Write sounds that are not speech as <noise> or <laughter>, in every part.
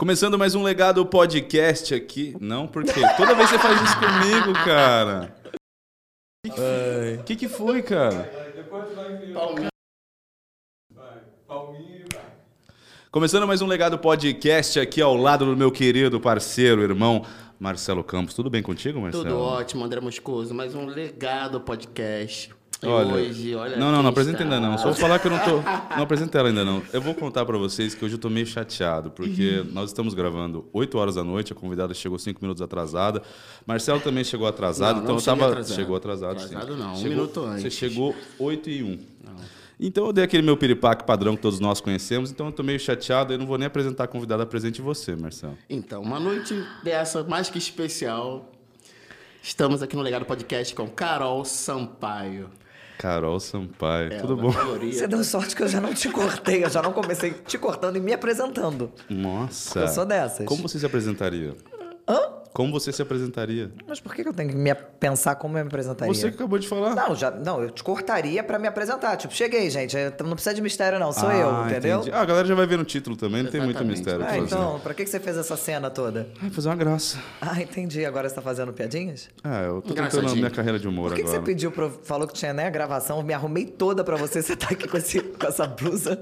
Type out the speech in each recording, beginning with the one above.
Começando mais um legado podcast aqui. Não, porque toda vez você faz isso comigo, cara. O que, que foi, cara? Começando mais um legado podcast aqui ao lado do meu querido parceiro, irmão Marcelo Campos. Tudo bem contigo, Marcelo? Tudo ótimo, André Moscoso. Mais um legado podcast. E Olha, hoje, olha não, não, não apresenta ainda não. Só vou falar que eu não tô. Não apresenta ela ainda não. Eu vou contar pra vocês que hoje eu tô meio chateado, porque nós estamos gravando 8 horas da noite, a convidada chegou 5 minutos atrasada. Marcelo também chegou atrasado, Não, então não eu tava. atrasado. Chegou atrasado, Atrasado sim. não, um Chegou- minuto Você antes. chegou 8 e 1. Então eu dei aquele meu piripaque padrão que todos nós conhecemos, então eu tô meio chateado, eu não vou nem apresentar a convidada presente você, Marcelo. Então, uma noite dessa mais que especial. Estamos aqui no Legado Podcast com Carol Sampaio. Carol Sampaio, É, tudo bom? favorita. Você deu sorte que eu já não te cortei, eu já não comecei te cortando e me apresentando. Nossa. Eu sou dessas. Como você se apresentaria? Hã? Como você se apresentaria? Mas por que que eu tenho que me pensar como eu me apresentaria? Você que acabou de falar. Não, já, não, eu te cortaria pra me apresentar. Tipo, cheguei, gente. eu- Não precisa de mistério, não. Sou Ah, eu, entendeu? entendi. Ah, a galera já vai ver no título também, não tem muito mistério pra Ah, então, pra que que você fez essa cena toda? Ah, fazer uma graça. Ah, entendi. Agora você tá fazendo piadinhas? Ah, eu tô tentando a minha carreira de humor Por que, que agora. você pediu pra. Falou que tinha, né, gravação, eu me arrumei toda pra você. <laughs> Você tá aqui com, esse, com essa blusa.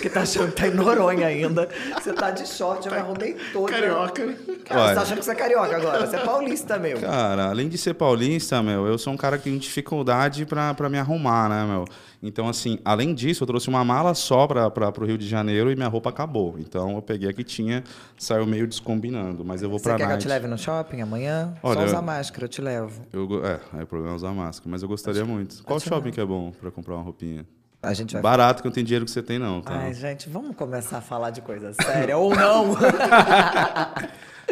Que tá achando que tá em Noronha ainda. Você tá de short, eu me arrumei toda. Carioca. Cara, Olha. você tá achando que você é carioca agora? Você é paulista, meu. Cara, além de ser paulista, meu, eu sou um cara que tem dificuldade pra, pra me arrumar, né, meu? Então, assim, além disso, eu trouxe uma mala só pra, pro Rio de Janeiro e minha roupa acabou. Então, eu peguei a que tinha, saiu meio descombinando. Mas eu vou Você pra quer que eu night. te leve no shopping amanhã? Olha, Só usar máscara, eu te levo. Eu, é, aí o problema é usar máscara, mas eu gostaria muito. Qual shopping que é bom pra comprar uma roupinha? A gente vai. Barato, que eu não tenho dinheiro que você tem, não, tá? Ai, gente, vamos começar a falar de coisa séria ou não? <laughs>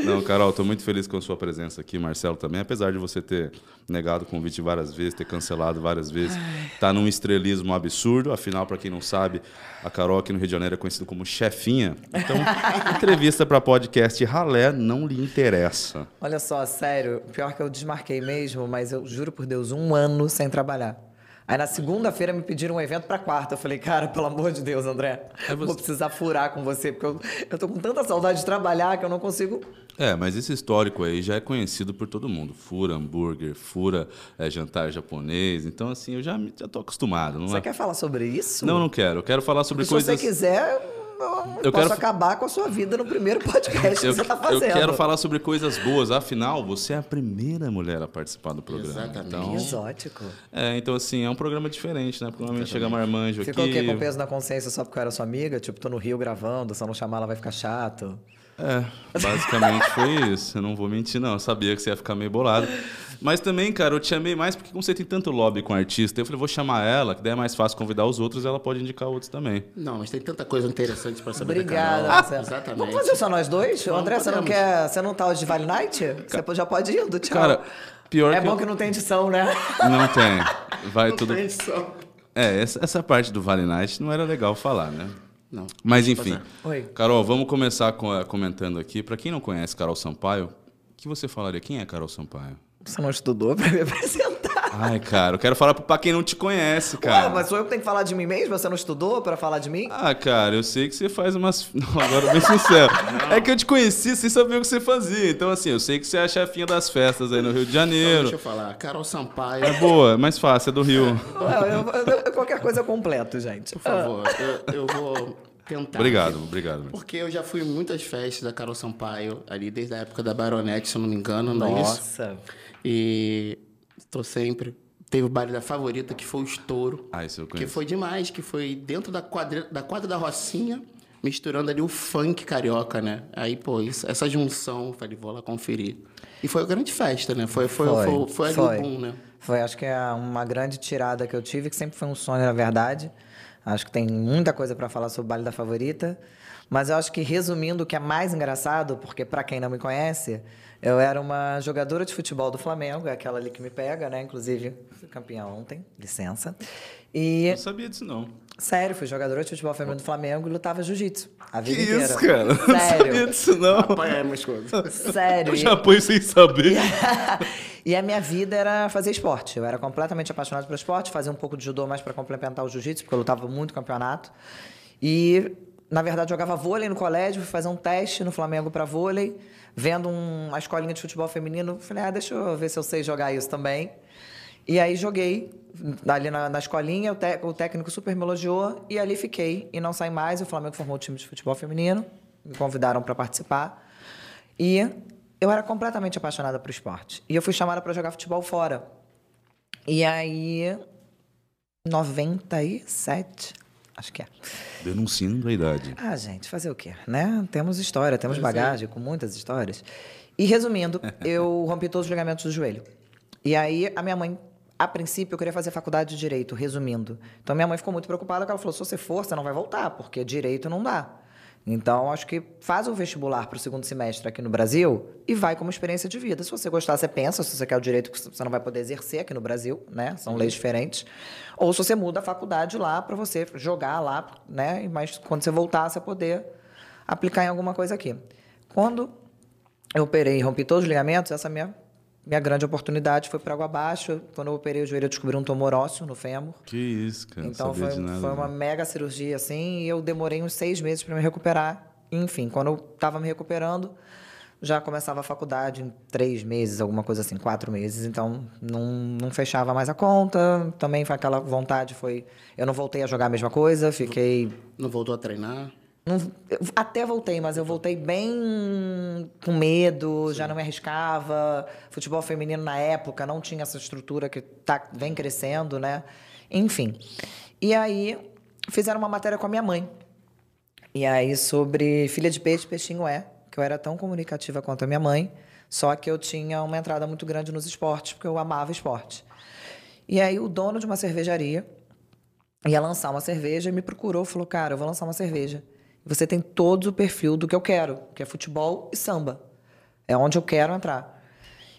Não, Carol, estou muito feliz com a sua presença aqui, Marcelo também, apesar de você ter negado o convite várias vezes, ter cancelado várias vezes, tá num estrelismo absurdo, afinal, para quem não sabe, a Carol aqui no Rio de Janeiro é conhecida como chefinha, então <laughs> entrevista para podcast ralé não lhe interessa. Olha só, sério, pior que eu desmarquei mesmo, mas eu juro por Deus, um ano sem trabalhar. Aí na segunda-feira me pediram um evento pra quarta. Eu falei, cara, pelo amor de Deus, André, É você- vou precisar furar com você, porque eu, eu tô com tanta saudade de trabalhar que eu não consigo. É, mas esse histórico aí já é conhecido por todo mundo. Fura hambúrguer, fura é, jantar japonês. Então, assim, eu já, já tô acostumado. Não, Você é... quer falar sobre isso? não, não quero. Eu quero falar sobre se coisas. você quiser, eu, Eu posso quero- acabar com a sua vida no primeiro podcast que Eu, você tá eu fazendo. quero falar sobre coisas boas. Afinal, você é a primeira mulher a participar do programa. Exatamente. Então, Exótico. é, então, assim, é um programa diferente, né? Porque normalmente chega marmanjo Ficou o quê? aqui. Com peso na consciência só porque eu era sua amiga? Tipo, tô no Rio gravando, se eu não chamar ela vai ficar chato. É, basicamente foi isso. Eu não vou mentir, não. Eu sabia que você ia ficar meio bolado. Mas também, cara, eu te chamei mais porque como você tem tanto lobby com artista, eu falei, vou chamar ela, que daí é mais fácil convidar os outros, ela pode indicar outros também. Não, mas tem tanta coisa interessante pra saber Obrigada. Marcelo. Exatamente. Vamos fazer só nós dois? Vamos, André, você não quer. Você não tá hoje de Vale Night? Você já pode ir indo, tchau. Cara, pior é que. bom eu- que não tem edição, né? Não tem. Vai <laughs> tudo. Tem só. É, essa, essa parte do Vale Night não era legal falar, né? Não. Mas enfim. Oi. Carol, vamos começar com- eh, comentando aqui. Pra quem não conhece Carol Sampaio, o que você falaria? Quem é Carol Sampaio? Você não estudou pra me <laughs> apresentar. Ai, cara, eu quero falar pra quem não te conhece, cara. Ué, mas sou eu que tenho que falar de mim mesmo? Você não estudou pra falar de mim? Ah, cara, eu sei que você faz umas. <laughs> Não, agora bem sincero. É que eu te conheci sem saber o que você fazia. Então, assim, eu sei que você é a chefinha das festas aí no Rio de Então, deixa Janeiro. eu falar. Carol Sampaio, É boa, é mais fácil, é do Rio. Ué, eu- eu- eu- qualquer coisa eu completo, gente. por favor, eu, eu vou tentar. Obrigado, obrigado. Porque eu já fui em muitas festas da Carol Sampaio, ali desde a época da Baronete, se eu não me engano, não é isso? Nossa. E tô sempre. Teve o baile da favorita, que foi o estouro. Ah, isso eu Que conheço. foi demais, que foi dentro da quadra da, quadra da Rocinha, misturando ali o funk carioca, né? Aí, pô, isso- essa junção, falei, vou lá conferir. E foi uma grande festa, né? Foi, foi, foi, foi, foi ali foi. o boom, né? Foi, acho que é uma grande tirada que eu tive, que sempre foi um sonho, na verdade. Acho que tem muita coisa para falar sobre o baile da favorita. Mas eu acho que, resumindo, o que é mais engraçado, porque para quem não me conhece, eu era uma jogadora de futebol do Flamengo, é aquela ali que me pega, né? Inclusive, fui campeã ontem, licença. E, Não sabia disso, não. sério, fui jogadora de futebol feminino do Flamengo e lutava jiu-jitsu. A Que vida inteira. isso, cara? Não sabia Sério. disso, não. Papai é mais coisa. Sério. Eu já apoio sem saber. <laughs> e a minha vida era fazer esporte. Eu era completamente apaixonado pelo esporte, fazia um pouco de judô mais para complementar o jiu-jitsu, porque eu lutava muito campeonato. E na verdade, jogava vôlei no colégio, fui fazer um teste no Flamengo para vôlei, vendo um, uma escolinha de futebol feminino. Falei, ah, deixa eu ver se eu sei jogar isso também. E aí joguei ali na, na escolinha, o, te, o, técnico super me elogiou e ali fiquei e não saí mais. O Flamengo formou o time de futebol feminino, me convidaram para participar. E eu era completamente apaixonada por esporte. E eu fui chamada para jogar futebol fora. E aí, 97, acho que é. Denunciando a idade. Ah, gente, fazer o quê? Né? Temos história, temos bagagem, com muitas histórias. E resumindo, <laughs> eu rompi todos os ligamentos do joelho. E aí a minha mãe a princípio, eu queria fazer faculdade de direito, resumindo. Então, minha mãe ficou muito preocupada, porque ela falou: se você for, você não vai voltar, porque direito não dá. Então, acho que faz o vestibular para o segundo semestre aqui no Brasil e vai como experiência de vida. Se você gostar, você pensa, se você quer o direito que você não vai poder exercer aqui no Brasil, né? São leis diferentes. Ou se você muda a faculdade lá para você jogar lá, né? Mas quando você voltar, você poder aplicar em alguma coisa aqui. Quando eu operei e rompi todos os ligamentos, essa minha minha grande oportunidade foi para água abaixo. Quando eu operei o joelho, eu descobri um tumor ósseo no fêmur. Que isso, cara. Então foi, foi uma mega cirurgia, assim, e eu demorei uns seis meses para me recuperar. Enfim, quando eu estava me recuperando, já começava a faculdade em três meses, alguma coisa assim, quatro meses. Então não, não fechava mais a conta. Também foi aquela vontade, foi. Eu não voltei a jogar a mesma coisa, fiquei. Não voltou a treinar? Não, até voltei, mas eu voltei bem com medo, Sim. já não me arriscava. Futebol feminino na época não tinha essa estrutura que tá, vem crescendo, né? Enfim. E aí fizeram uma matéria com a minha mãe. E aí sobre filha de peixe, peixinho é, que eu era tão comunicativa quanto a minha mãe, só que eu tinha uma entrada muito grande nos esportes, porque eu amava esporte. E aí o dono de uma cervejaria ia lançar uma cerveja e me procurou, falou: "Cara, eu vou lançar uma cerveja. Você tem todo o perfil do que eu quero, que é futebol e samba. É onde eu quero entrar.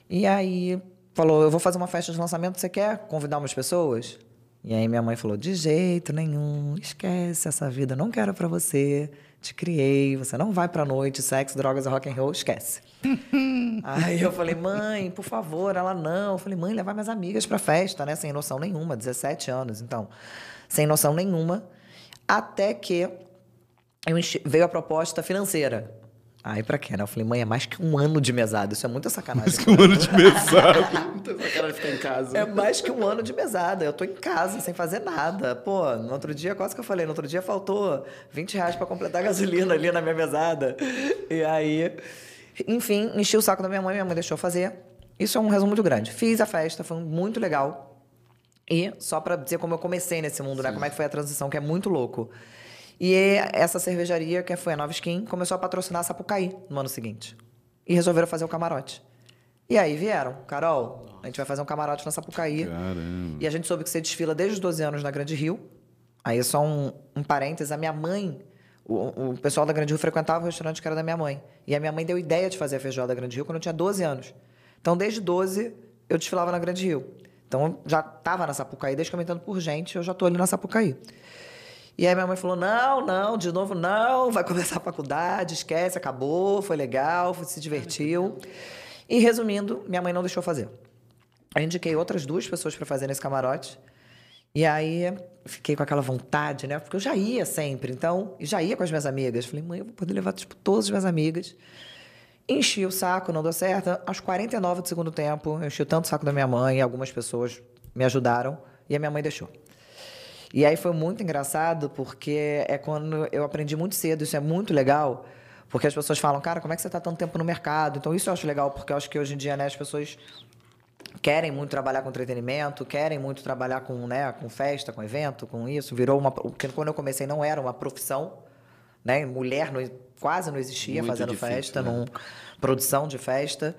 E aí falou: Eu vou fazer uma festa de lançamento, você quer convidar umas pessoas? E aí minha mãe falou: De jeito nenhum, esquece essa vida, não quero para você. Te criei, você não vai pra noite, sexo, drogas, rock and roll, esquece. <laughs> aí eu falei: Mãe, por favor, ela não. Eu falei: Mãe, levar minhas amigas pra festa, né? Sem noção nenhuma, 17 anos, então, sem noção nenhuma. Até que eu enche... veio a proposta financeira. Aí pra quê, né? Eu falei, mãe, é mais que um ano de mesada. Isso é muita sacanagem. Mais que um ano de mesada. <laughs> muita sacanagem ficar em casa. É mais que um ano de mesada. Eu tô em casa, sem fazer nada. Pô, no outro dia, quase que eu falei, no outro dia faltou 20 reais pra completar a gasolina ali na minha mesada. E aí, enfim, enchi o saco da minha mãe, minha mãe deixou fazer. Isso é um resumo muito grande. Fiz a festa, foi muito legal. E só pra dizer como eu comecei nesse mundo, né? Sim. né? Como é que foi a transição, que é muito louco. E essa cervejaria, que foi a Nova Skin, começou a patrocinar a Sapucaí no ano seguinte. E resolveram fazer o camarote. E aí vieram, Carol, a gente vai fazer um camarote na Sapucaí. Caramba. E a gente soube que você desfila desde os 12 anos na Grande Rio. Aí só um, um parênteses, a minha mãe, o, o pessoal da Grande Rio frequentava o restaurante que era da minha mãe. E a minha mãe deu ideia de fazer a feijoada da Grande Rio quando eu tinha 12 anos. Então, desde 12, eu desfilava na Grande Rio. Então, eu já estava na Sapucaí, desde que eu me entendo por gente, eu já estou ali na Sapucaí. E aí minha mãe falou: não, não, de novo não, vai começar a faculdade, esquece, acabou, foi legal, se divertiu. E resumindo, minha mãe não deixou fazer. Eu indiquei outras duas pessoas para fazer nesse camarote. E aí fiquei com aquela vontade, né? Porque eu já ia sempre, então, já ia com as minhas amigas. Falei, mãe, eu vou poder levar tipo, todas as minhas amigas. Enchi o saco, não deu certo. Aos 49 do segundo tempo, eu enchi tanto o saco da minha mãe, algumas pessoas me ajudaram e a minha mãe deixou. E aí foi muito engraçado, porque é quando eu aprendi muito cedo, isso é muito legal, porque as pessoas falam, cara, como é que você está tanto tempo no mercado? Então isso eu acho legal, porque eu acho que hoje em dia né, as pessoas querem muito trabalhar com entretenimento, querem muito trabalhar com, né, com festa, com evento, com isso. Virou uma. Porque quando eu comecei não era uma profissão, né? Mulher não, quase não existia muito fazendo difícil, festa, né? num, produção de festa.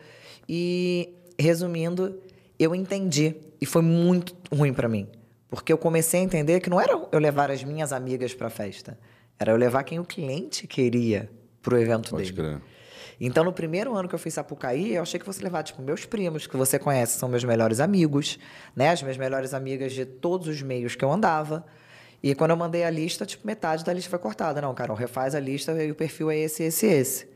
E, resumindo, eu entendi. E foi muito ruim para mim. Porque eu comecei a entender que não era eu levar as minhas amigas para a festa, era eu levar quem o cliente queria para o evento Pode dele. Crer. Então, no primeiro ano que eu fiz Sapucaí, eu achei que fosse levar, tipo, meus primos, que você conhece, são meus melhores amigos, né? As minhas melhores amigas de todos os meios que eu andava. E quando eu mandei a lista, tipo, metade da lista foi cortada. Não, Carol, refaz a lista e o perfil é esse, esse, esse.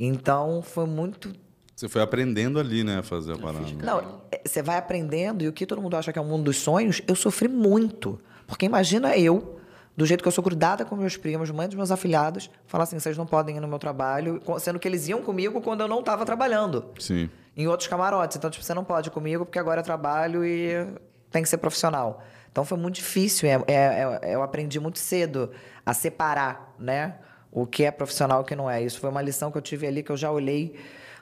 Então, foi muito você foi aprendendo ali, né, a fazer a parada. Não, é, você vai aprendendo e o que todo mundo acha que é o mundo dos sonhos, eu sofri muito. Porque imagina eu, do jeito que eu sou grudada com meus primos, mãe dos meus afilhados, falar assim, vocês não podem ir no meu trabalho, sendo que eles iam comigo quando eu não estava trabalhando, Sim. em outros camarotes. Então, tipo, você não pode ir comigo porque agora eu trabalho e tem que ser profissional. Então, foi muito difícil. É, é- é- eu aprendi muito cedo a separar, né? O que é profissional e o que não é. Isso foi uma lição que eu tive ali, que eu já olhei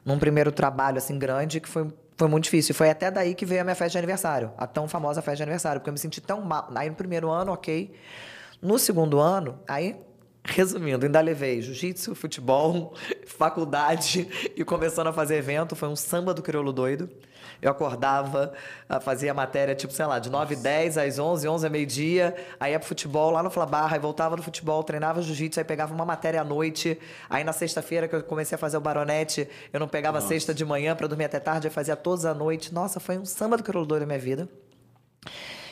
num primeiro trabalho, assim, grande, que foi, foi muito difícil. E foi até daí que veio a minha festa de aniversário. A tão famosa festa de aniversário. Porque eu me senti tão mal. Aí, no primeiro ano, ok. No segundo ano, aí... Resumindo, ainda levei jiu-jitsu, futebol, <laughs> faculdade e começando a fazer evento. Foi um samba do crioulo doido. Eu acordava, ah, fazia matéria, tipo, sei lá, de 9 h 10 às 11, 11 a meio-dia. Aí ia pro futebol lá no Flabarra, aí voltava no futebol, treinava jiu-jitsu, aí pegava uma matéria à noite. Aí na sexta-feira que eu comecei a fazer o Baronete, eu não pegava sexta de manhã pra dormir até tarde, eu fazia todos à noite. Nossa, foi um samba do crioulo na minha vida.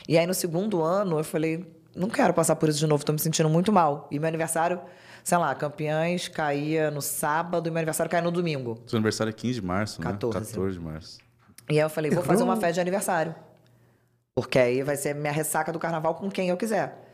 E aí no segundo ano eu falei, não quero passar por isso de novo, tô me sentindo muito mal. E meu aniversário, sei lá, campeãs caía no sábado e meu aniversário caía no domingo. Seu aniversário é 15 de março, 14. né? 14 de março. E aí eu falei, vou fazer uma festa de aniversário. Porque aí vai ser minha ressaca do carnaval com quem eu quiser.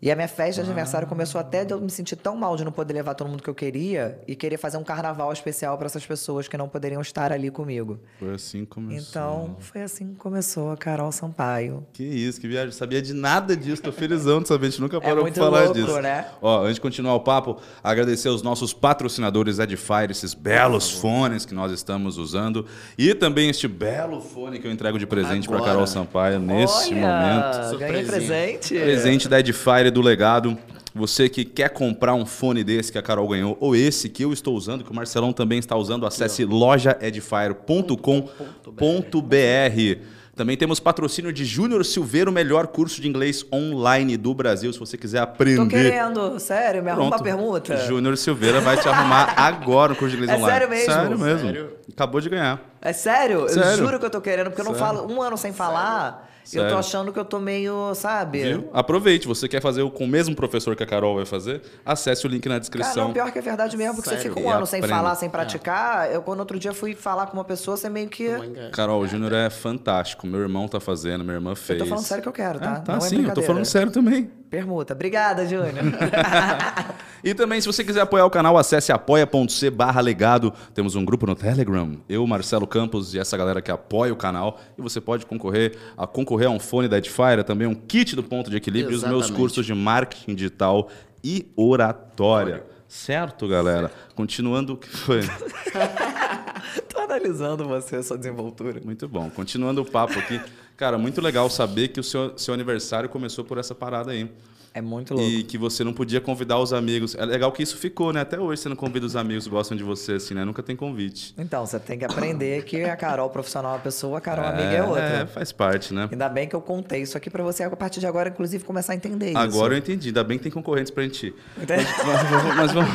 E a minha festa de aniversário começou até de eu me sentir tão mal de não poder levar todo mundo que eu queria e querer fazer um carnaval especial para essas pessoas que não poderiam estar ali comigo. Foi assim que começou. Então, foi assim que começou a Carol Sampaio. Que isso, que viagem. Sabia de nada disso. Tô felizão de saber. A gente nunca parou É muito pra falar louco, disso. né? Ó, antes de continuar o papo, agradecer aos nossos patrocinadores Edifier, esses belos fones que nós estamos usando. E também este belo fone que eu entrego de presente para. Carol Sampaio nesse Olha, momento. Ganhei presente. Presente da Edifier e do Legado. Você que quer comprar um fone desse que a Carol ganhou, ou esse que eu estou usando, que o Marcelão também está usando, acesse lojaedifier.com.br. Também temos patrocínio de Júnior Silveira, o melhor curso de inglês online do Brasil, se você quiser aprender. Tô querendo, sério, me arruma uma permuta. Júnior Silveira vai te arrumar <laughs> agora o curso de inglês É online. sério mesmo? Sério mesmo. Sério? Acabou de ganhar. É sério? Sério. Eu juro que eu tô querendo, porque eu não Sério. falo um ano sem falar. E Eu Sério. tô achando que eu tô meio, sabe? Viu? Aproveite. Você quer fazer o com o mesmo professor que a Carol vai fazer? Acesse o link na Cara, descrição. não, pior que é verdade mesmo, porque você Sério? fica um E ano sem aprenda. falar, sem praticar. Eu, quando outro dia fui falar com uma pessoa, você meio que. Carol, o Júnior é fantástico. Meu irmão tá fazendo, minha irmã fez. Eu tô falando sério que eu quero, tá? Ah, tá não é sim, eu tô falando sério também. Permuta. Obrigada, Júnior. <laughs> E também, se você quiser apoiar o canal, acesse apoia.c barra legado. Temos um grupo no Telegram. Eu, Marcelo Campos e essa galera que apoia o canal. E você pode concorrer a concorrer a um fone da Edifier, também um kit do ponto de equilíbrio e os meus Exatamente. cursos de marketing digital e oratória. Certo, galera? Continuando o que foi. <laughs> tô analisando você, sua desenvoltura. Muito bom. Continuando o papo aqui. Cara, muito legal saber que o seu, seu aniversário começou por essa parada aí. É muito louco. E que você não podia convidar os amigos. É legal que isso ficou, né? Até hoje você não convida os amigos que gostam de você, assim, né? Nunca tem convite. Então, você tem que aprender que a Carol profissional é uma pessoa, a Carol amiga é outra. É, faz parte, né? Ainda bem que eu contei isso aqui pra você, a partir de agora, inclusive, começar a entender isso. Agora eu entendi. Ainda bem que tem concorrentes pra gente ir. Mas, mas- mas vamos,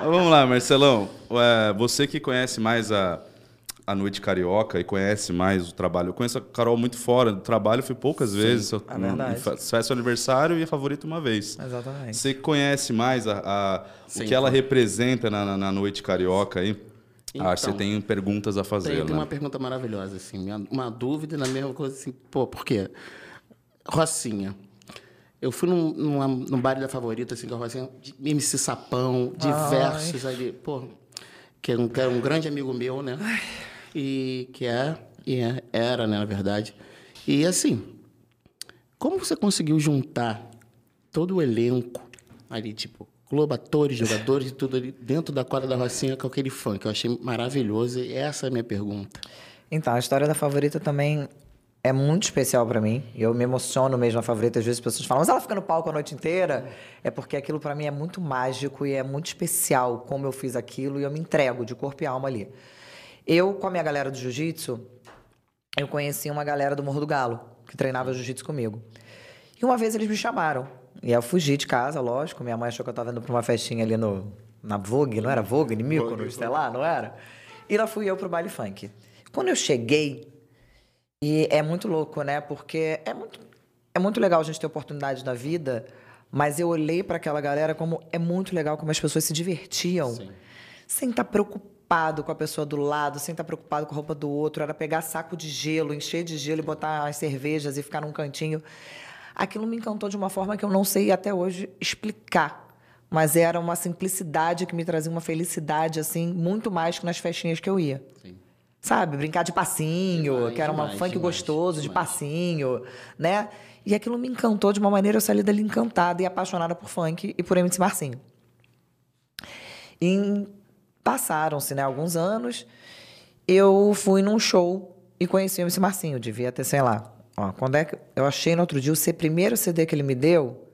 vamos lá, Marcelão. É, você que conhece mais a, a Noite Carioca e conhece mais o trabalho. Eu conheço a Carol muito fora do trabalho, fui poucas vezes. Eu- é verdade. fa- Faz seu aniversário e é favorito uma vez. Exatamente. Você que conhece mais a, a- o Sim. que ela representa na, na- na Noite Carioca aí? Então, ah, você tem perguntas a fazer, Tem, né? tem uma pergunta maravilhosa, assim, uma dúvida na mesma coisa, assim, pô, por quê? Rocinha. Eu fui num, numa, num baile da favorita, assim, com a Rocinha, de MC Sapão, diversos ali, pô, que é um, que é um grande amigo meu, né? E que é, e é- era, né, na verdade. E assim, como você conseguiu juntar todo o elenco ali, tipo, Globo, atores, jogadores e tudo ali dentro da quadra da Rocinha com aquele funk? Eu achei maravilhoso e essa é a minha pergunta. Então, a história da favorita também é muito especial pra mim. Eu me emociono mesmo na favorita. Às vezes as pessoas falam, mas ela fica no palco a noite inteira. É porque aquilo pra mim é muito mágico e é muito especial como eu fiz aquilo e eu me entrego de corpo e alma ali. Eu, com a minha galera do jiu-jitsu, eu conheci uma galera do Morro do Galo, que treinava jiu-jitsu comigo. E uma vez eles me chamaram. E eu fugi de casa, lógico. Minha mãe achou que eu tava indo pra uma festinha ali no, na Vogue, não era Vogue, Mykonos, sei lá, não era? E lá fui eu pro baile funk. Quando eu cheguei, e é muito louco, né? Porque é muito, é muito legal a gente ter oportunidade na vida, mas eu olhei para aquela galera como é muito legal como as pessoas se divertiam. Sem estar preocupado com a pessoa do lado, sem estar preocupado com a roupa do outro. Era pegar saco de gelo, encher de gelo e botar as cervejas e ficar num cantinho. Aquilo me encantou de uma forma que eu não sei até hoje explicar. Mas era uma simplicidade que me trazia uma felicidade, assim, muito mais que nas festinhas que eu ia. Sim. Sabe? Brincar de passinho, Demais, que era uma demais, funk demais, gostoso, de passinho, né? E aquilo me encantou de uma maneira, eu saí dali encantada e apaixonada por funk e por MC Marcinho. E passaram-se, né, alguns anos, eu fui num show e conheci o MC Marcinho, devia ter, sei lá, ó, quando é que eu achei no outro dia o primeiro CD que ele me deu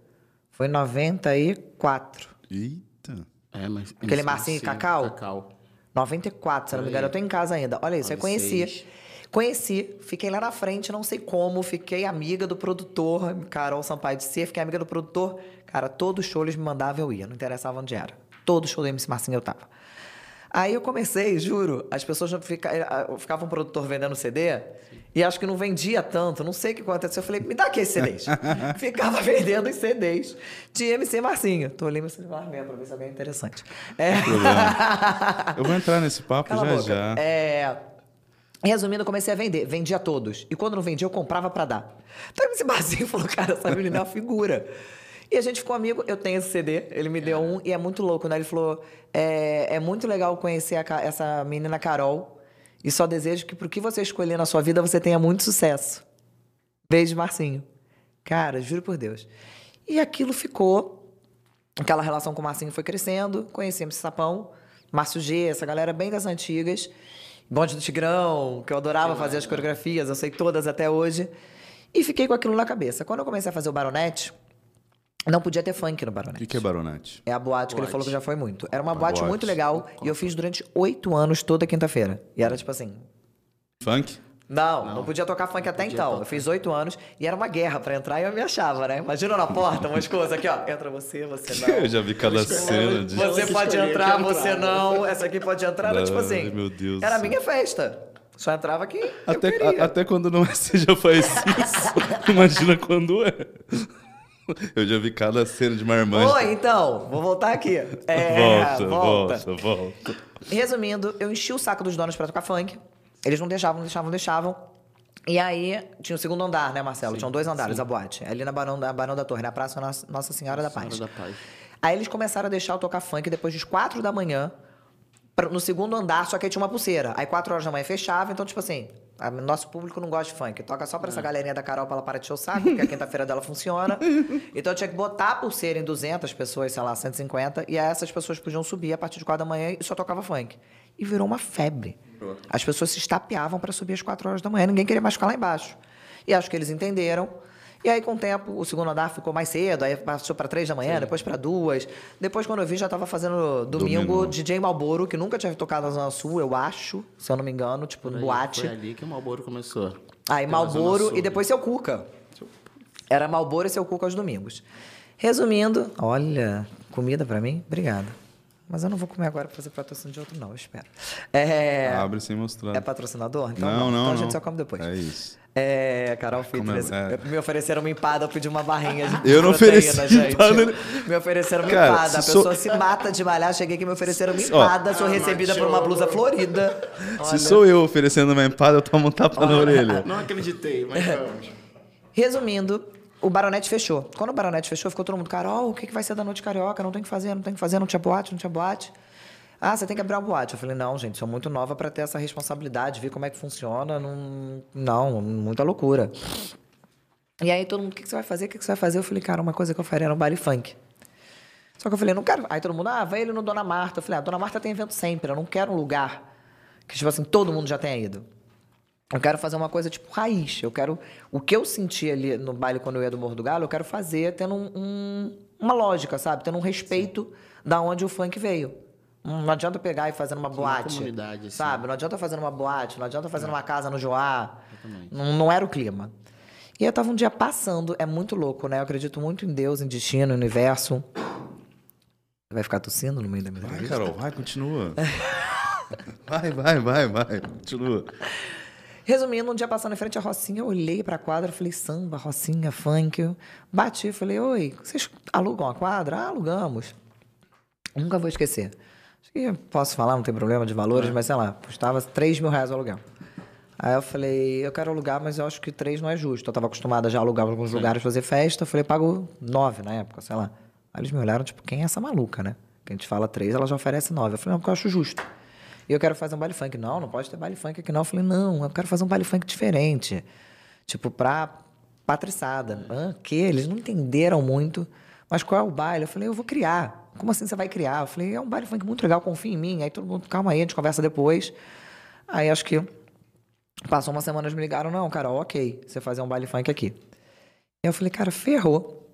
foi em 94. Eita. É, mas... Aquele Marcinho e Cacau? Cacau. 94, se não me engano, eu tô em casa ainda. Olha isso, eu conheci. 96. Conheci, fiquei lá na frente, não sei como, fiquei amiga do produtor, Carol Sampaio de C, fiquei amiga do produtor. Cara, todo show eles me mandavam, eu ia, não interessava onde era. Todo show do MC Marcinho eu tava. Aí eu comecei, juro, as pessoas não fica, eh, ficava um produtor vendendo CD e acho que não vendia tanto, não sei o que aconteceu. Eu falei, me dá aqui CDs. <laughs> Ficava vendendo os CDs de MC Marcinho. Tô olhando meu celular mesmo pra ver se alguém é interessante. É. Eu vou entrar nesse papo Cala já boca. já. É, Resumindo, eu comecei a vender. Vendia todos. E quando não vendia, eu comprava pra dar. Então esse barzinho <laughs> falou, cara, essa menina é uma figura. E a gente ficou amigo. Eu tenho esse CD, ele me deu um. E é muito louco, né? Ele falou, é, é muito legal conhecer a essa menina Carol. E só desejo que pro que você escolher na sua vida, você tenha muito sucesso. Beijo, Marcinho. Cara, juro por Deus. E aquilo ficou. Aquela relação com o Marcinho foi crescendo. Conheci esse Sapão, Márcio G, essa galera bem das antigas. Bonde do Tigrão, que eu adorava fazer as coreografias, eu sei todas até hoje. E fiquei com aquilo na cabeça. Quando eu comecei a fazer o Baronete, não podia ter funk no O Baronete. que, que é baronete? É a boate que ele Boate. falou que já foi muito. Era uma boate, boate. muito legal e eu fiz durante oito anos toda quinta-feira. E era tipo assim. Funk? Não, não, podia tocar funk até então. Eu fiz oito anos e era uma guerra pra entrar e eu me achava, né? Imagina na porta umas coisas aqui, ó. Entra você, você <laughs> não. Eu já vi cada cena de. Você pode entrar, você não. Essa aqui pode entrar, era tipo Ai, assim. meu Deus Era a minha festa. Só entrava quem Até, a- até quando não é, <laughs> você já faz isso. Imagina quando é. <laughs> Eu já vi cada cena de marmanjo. Oi, então, vou voltar aqui. É, volta, volta. volta, volta. Resumindo, eu enchi o saco dos donos pra tocar funk. Eles não deixavam, não deixavam, não deixavam. E aí, tinha o segundo andar, né, Marcelo? Tinham dois andares a boate. Ali na Barão da, Barão da Torre, na Praça Nossa, Nossa Senhora da Paz. Senhora da Paz. Aí eles começaram a deixar eu tocar funk depois das quatro da manhã, pra- no segundo andar, só que aí tinha uma pulseira. Aí quatro horas da manhã fechava, então, tipo assim, a- nosso público não gosta de funk. Toca só pra essa galerinha da Carol pra ela parar de encher o saco, porque a quinta-feira dela funciona. <laughs> Então eu tinha que botar a pulseira em 200 pessoas, sei lá, 150, e aí essas pessoas podiam subir a partir de quatro da manhã e só tocava funk. E virou uma febre. As pessoas se estapeavam pra subir às quatro horas da manhã, ninguém queria mais ficar lá embaixo. E acho que eles entenderam. E aí, com o tempo, o segundo andar ficou mais cedo, aí passou para três da manhã, depois para duas. Depois, quando eu vi, já estava fazendo domingo, Domingo. DJ Malboro, que nunca tinha tocado na Zona Sul, eu acho, se eu não me engano, tipo, no boate. Foi ali que o Malboro começou. Aí Malboro e depois Seu Cuca. Era Malboro e Seu Cuca aos domingos. Resumindo, olha, comida pra mim? Obrigada. Mas eu não vou comer agora pra fazer patrocínio de outro, não, eu espero. É, Abre sem mostrar. é patrocinador? Então, não, não, então não. a gente só come depois. É isso. É, Carol Fitness. é? Me ofereceram uma empada, eu pedi uma barrinha de Eu não proteína, ofereci gente. empada. Me ofereceram uma Cara, empada. A pessoa sou- se mata de malhar. Cheguei aqui me ofereceram uma Ó. empada. sou recebida por uma blusa florida. Se sou eu oferecendo uma empada, eu tomo um tapa na orelha. Não acreditei, mas vamos. Resumindo, o Baronete fechou. Quando o Baronete fechou, ficou todo mundo, Carol, o que que vai ser da noite carioca? Não tem que fazer, não tem que fazer, não tinha boate, não tinha boate. Ah, você tem que abrir uma boate. Eu falei, não, gente, sou muito nova para ter essa responsabilidade, ver como é que funciona. Não, não muita loucura. E aí todo mundo, o que que você vai fazer? O que que você vai fazer? Eu falei, cara, uma coisa que eu faria era um baile funk. Só que eu falei, não quero. Aí todo mundo, ah, vai ele no Dona Marta. Eu falei, ah, Dona Marta tem evento sempre. Eu não quero um lugar que, tipo assim, todo mundo já tenha ido. Eu quero fazer uma coisa tipo raiz. Eu quero. O que eu senti ali no baile quando eu ia do Morro do Galo, eu quero fazer tendo um- um- uma lógica, sabe? Tendo um respeito da onde o funk veio. Não adianta pegar e fazer numa boate. comunidade, assim. Sabe? Não adianta fazer numa boate, não adianta fazer numa casa no Joá. Não, não era o clima. E eu tava um dia passando, é muito louco, né? Eu acredito muito em Deus, em destino, em universo. Vai ficar tossindo no meio da minha Vai, entrevista? Carol, vai, continua. <laughs> Vai, vai, vai, vai, continua. Resumindo, um dia passando em frente à Rocinha, eu olhei pra quadra, falei, samba, Rocinha, funk. Bati, falei, oi, vocês alugam a quadra? Ah, alugamos. Nunca vou esquecer. Acho que posso falar, não tem problema de valores, mas sei lá, custava 3 mil reais o aluguel. Aí eu falei, eu quero alugar, mas eu acho que três não é justo. Eu tava acostumada já a alugar em alguns lugares fazer festa. Eu falei, pago nove na época, sei lá. Aí eles me olharam, tipo, quem é essa maluca, né? Que a gente fala três, ela já oferece nove. Eu falei, não, porque eu acho justo. E eu quero fazer um baile funk. Não, não pode ter baile funk aqui não. Eu falei, não, eu quero fazer um baile funk diferente. Tipo, pra patriçada. Ah, que? Eles não entenderam muito. Mas qual é o baile? Eu falei, eu vou criar. Como assim você vai criar? Eu falei, é um baile funk muito legal, confia em mim. Aí todo mundo, calma aí, a gente conversa depois. Aí acho que passou uma semana, eles me ligaram, não, cara, ok, você fazer um baile funk aqui. E eu falei, cara, ferrou.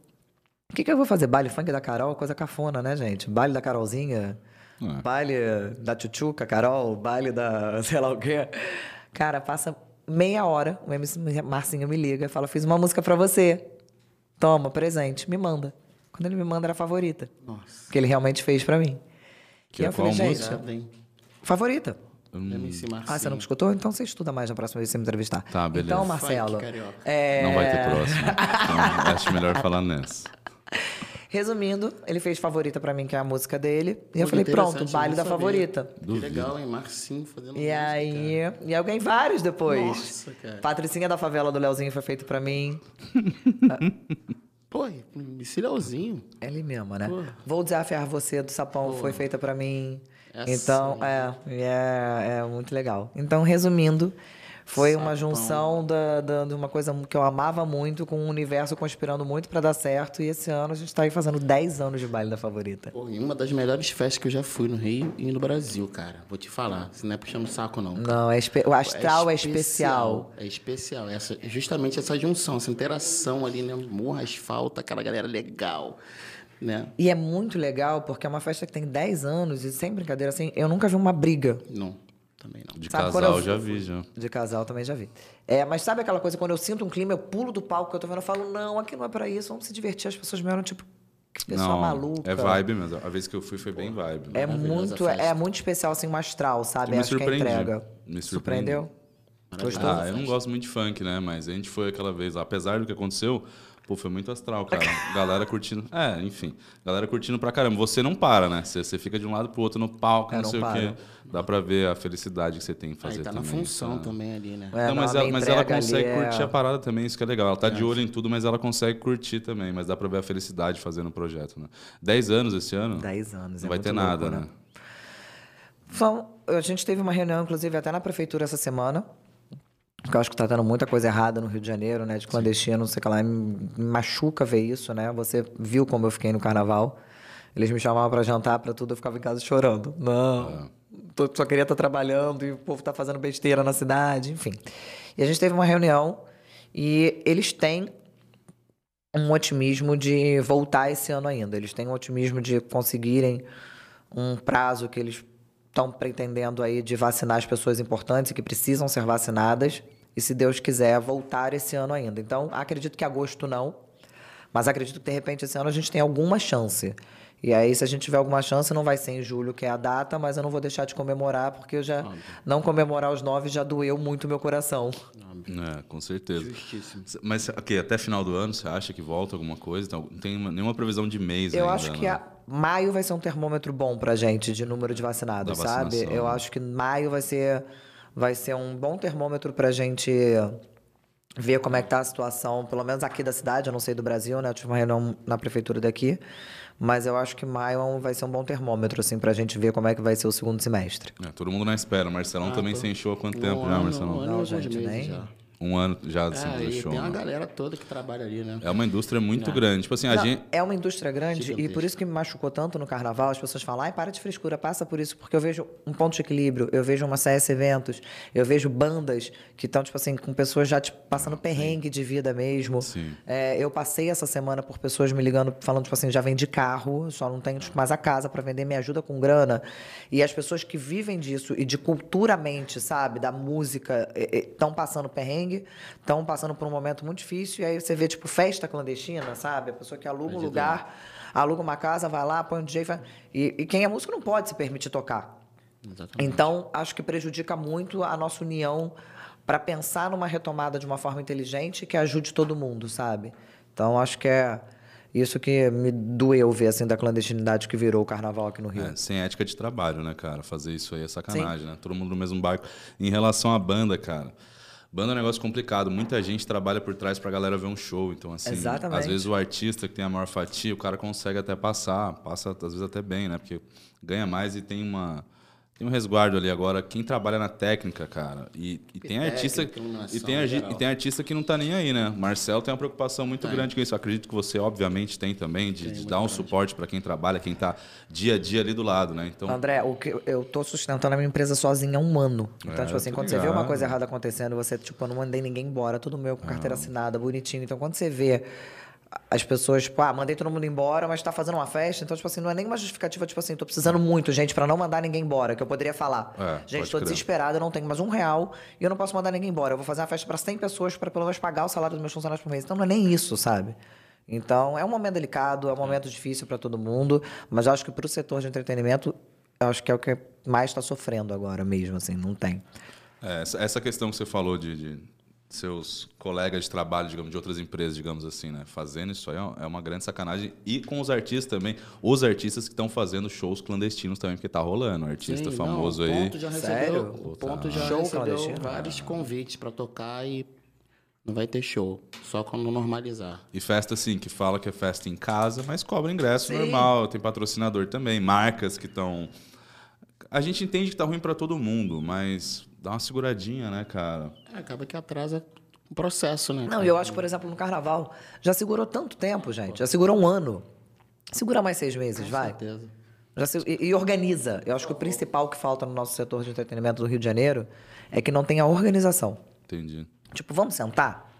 O que, que eu vou fazer? Baile funk da Carol? Coisa cafona, né, gente? Baile da Carolzinha, É. baile da Tchutchuca, Carol, baile da <laughs> sei lá o quê. Cara, passa meia hora, o MC Marcinho me liga e fala, fiz uma música pra você. Toma, presente, me manda. Quando ele me manda era a favorita. Nossa. Que ele realmente fez pra mim. Que e é eu falei, qual gente, música? Favorita. MC Marcinho. Ah, você não escutou? Então você estuda mais na próxima vez que você me entrevistar. Tá, beleza. Então, Marcelo, carioca. é, Não vai ter próximo. Então, acho melhor falar nessa. <laughs> resumindo, ele fez favorita pra mim, que é a música dele. E eu Pô, falei, pronto, baile eu da favorita. Que legal, hein? Marcinho fazendo E música, aí, e eu ganhei vários depois. Nossa, cara. Patricinha da favela do Leozinho foi feito pra mim. <laughs> Pô, MC Leozinho. Ele mesmo, né? Pô. Vou desafiar você do Sapão foi feita pra mim. Essa então, é, é, é muito legal. Então, resumindo, foi uma Sapão. junção da, da- de uma coisa que eu amava muito com um universo conspirando muito pra dar certo. E esse ano a gente tá aí fazendo 10 anos de baile da favorita. Pô, e uma das melhores festas que eu já fui no Rio e no Brasil, cara. Vou te falar. Isso não é puxando o saco, não. Não, é o astral é especial. É especial. Essa, justamente essa junção, essa interação ali, né? Morra, asfalto, aquela galera legal, né? E é muito legal porque é uma festa que tem 10 anos e sem brincadeira, assim, eu nunca vi uma briga Não, também não. De Sabe casal eu- já vi, já. De casal também já vi. É, mas sabe aquela coisa, quando eu sinto um clima, eu pulo do palco que eu tô vendo, eu falo, não, aqui não é pra isso, vamos se divertir. As pessoas me olham, tipo, que pessoa Não, maluca. é vibe mesmo. A vez que eu fui foi bem vibe. É Maravilhosa muito, festa. é muito especial, assim, um astral, sabe? Eu me Acho que a surpreendi. entrega. Me Surpreendeu? Gostou? Ah, eu não gosto muito de funk, né? Mas a gente foi aquela vez. Apesar do que aconteceu, pô, foi muito astral, cara. Galera curtindo. É, enfim. Galera curtindo pra caramba. Você não para, né? Você, você fica de um lado pro outro no palco, É, não não sei o para. quê. Dá pra ver a felicidade que você tem em fazer Aí tá na também, função sabe? também ali, né? É, não, mas, ela, mas ela consegue é- curtir a parada também, isso que é legal. Ela tá de olho em tudo, mas ela consegue curtir também. Mas dá pra ver a felicidade fazendo o projeto, né? Dez anos esse ano? 10 anos, Não é vai ter louco, nada, né? né? São- a gente teve uma reunião, inclusive, até na prefeitura essa semana. Porque eu acho que tá tendo muita coisa errada no Rio de Janeiro, né? De clandestino, não sei o que lá. Me machuca ver isso, né? Você viu como eu fiquei no carnaval. Eles me chamavam pra jantar, pra tudo, eu ficava em casa chorando. Não. tô- Só queria estar trabalhando e o povo tá fazendo besteira na cidade, enfim. E a gente teve uma reunião e eles têm um otimismo de voltar esse ano ainda. Eles têm um otimismo de conseguirem um prazo que eles estão pretendendo aí de vacinar as pessoas importantes e que precisam ser vacinadas. E se Deus quiser, voltar esse ano ainda. Então, acredito que agosto não. Mas acredito que de repente esse ano a gente tem alguma chance. E aí, se a gente tiver alguma chance, não vai ser em julho, que é a data, mas eu não vou deixar de comemorar, porque eu já. Não comemorar os nove já doeu muito meu coração. É, com certeza. Justíssimo. Mas ok, até final do ano, você acha que volta alguma coisa? Então, não tem uma- nenhuma previsão de mês Eu ainda, acho que né? a- maio vai ser um termômetro bom pra gente de número de vacinados, sabe? Eu acho que maio vai ser, vai ser um bom termômetro pra gente ver como é que tá a situação, pelo menos aqui da cidade, eu não sei do Brasil, né? Eu tive uma reunião na prefeitura daqui, mas eu acho que maio vai ser um bom termômetro, assim, pra gente ver como é que vai ser o segundo semestre. É, todo mundo na espera. Marcelão também se encheu há quanto tempo Um já, ano, Marcelão? Um ano Não, gente, meses nem- já. Um ano já assim, É, do show. tem uma né? galera toda que trabalha ali, né? É uma indústria muito grande. Tipo assim, a Não, gente. É uma indústria grande e por isso que me machucou tanto no carnaval. As pessoas falam, ai, para de frescura, passa por isso, porque eu vejo um ponto de equilíbrio, eu vejo uma CS Eventos, eu vejo bandas que estão, tipo assim, com pessoas já tipo, passando perrengue de vida mesmo. Sim. É, eu passei essa semana por pessoas me ligando, falando, tipo assim, já vendi carro, só não tenho tipo, mais a casa para vender, me ajuda com grana. E as pessoas que vivem disso e de culturamente, sabe, da música, estão passando perrengue, estão passando por um momento muito difícil. E aí você vê, tipo, festa clandestina, sabe? A pessoa que aluga um lugar, aluga uma casa, vai lá, põe um DJ. Faz... E, e quem é músico não pode se permitir tocar. Exatamente. Então, acho que prejudica muito a nossa união para pensar numa retomada de uma forma inteligente que ajude todo mundo, sabe? Então, acho que é, Isso que me doeu ver, assim, da clandestinidade que virou o carnaval aqui no Rio. É, sem ética de trabalho, né, cara? Fazer isso aí é sacanagem, né? Todo mundo no mesmo barco. Em relação à banda, cara. Banda é um negócio complicado. Muita gente trabalha por trás pra galera ver um show. Então, assim, Exatamente. às vezes o artista que tem a maior fatia, o cara consegue até passar. Passa, às vezes, até bem, né? Porque ganha mais e tem uma. Tem um resguardo ali agora. Quem trabalha na técnica, cara. E, e tem artista. iluminação E tem, e tem artista que não tá nem aí, né? Marcel tem uma preocupação muito grande com isso. Acredito que você, obviamente, tem também, de, de dar um suporte para quem trabalha, quem tá dia a dia ali do lado, né? Então, André, o que eu tô sustentando a minha empresa sozinha há um ano. Então, É, tipo assim, quando você vê uma ligado. coisa errada acontecendo, você, tipo, eu não mandei ninguém embora, tudo meu com carteira assinada, bonitinho. Então, quando você vê as pessoas, tipo, ah, mandei todo mundo embora, mas tá fazendo uma festa, então, tipo assim, não é nem uma justificativa, tipo assim, tô precisando muito, gente, pra não mandar ninguém embora, que eu poderia falar. É, gente, tô crer. desesperado, eu não tenho mais um real e eu não posso mandar ninguém embora. Eu vou fazer uma festa pra 100 pessoas pra pelo menos pagar o salário dos meus funcionários por mês. Então, não é nem isso, sabe? Então, é um momento delicado, é um momento difícil pra todo mundo, mas eu acho que pro setor de entretenimento, eu acho que é o que mais tá sofrendo agora mesmo, assim, não tem. É, essa, essa questão que você falou de, de seus colegas de trabalho, digamos, de outras empresas, digamos assim, né? Fazendo isso aí é uma grande sacanagem. E com os artistas também. Os artistas que estão fazendo shows clandestinos também, porque tá rolando. Artista Sim, famoso não, o aí. Ponto já recebeu, Sério? o ponto já Show recebeu clandestino? vários convites pra tocar e não vai ter show. Só quando normalizar. E festa, assim, que fala que é festa em casa, mas cobra ingresso normal. Tem patrocinador também. Marcas que estão. A gente entende que tá ruim para todo mundo, mas dá uma seguradinha, né, cara? É, acaba que atrasa o processo, né? Não, cara? e eu acho, por exemplo, no carnaval, já segurou tanto tempo, gente. Já segurou um ano. Segura mais seis meses, Com vai. certeza. Já se- e, e organiza. Eu acho que o principal que falta no nosso setor de entretenimento do Rio de Janeiro é que não tem a organização. Entendi. Tipo, vamos sentar,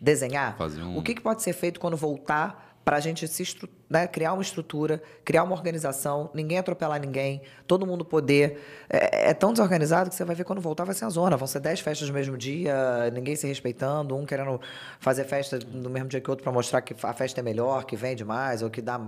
desenhar. Fazer um- O que, que pode ser feito quando voltar para a gente se né, criar uma estrutura, criar uma organização, ninguém atropelar ninguém, todo mundo poder. É, é tão desorganizado que você vai ver quando voltar vai ser a zona. Vão ser 10 festas no mesmo dia, ninguém se respeitando, um querendo fazer festa no mesmo dia que o outro para mostrar que a festa é melhor, que vende mais, ou que dá.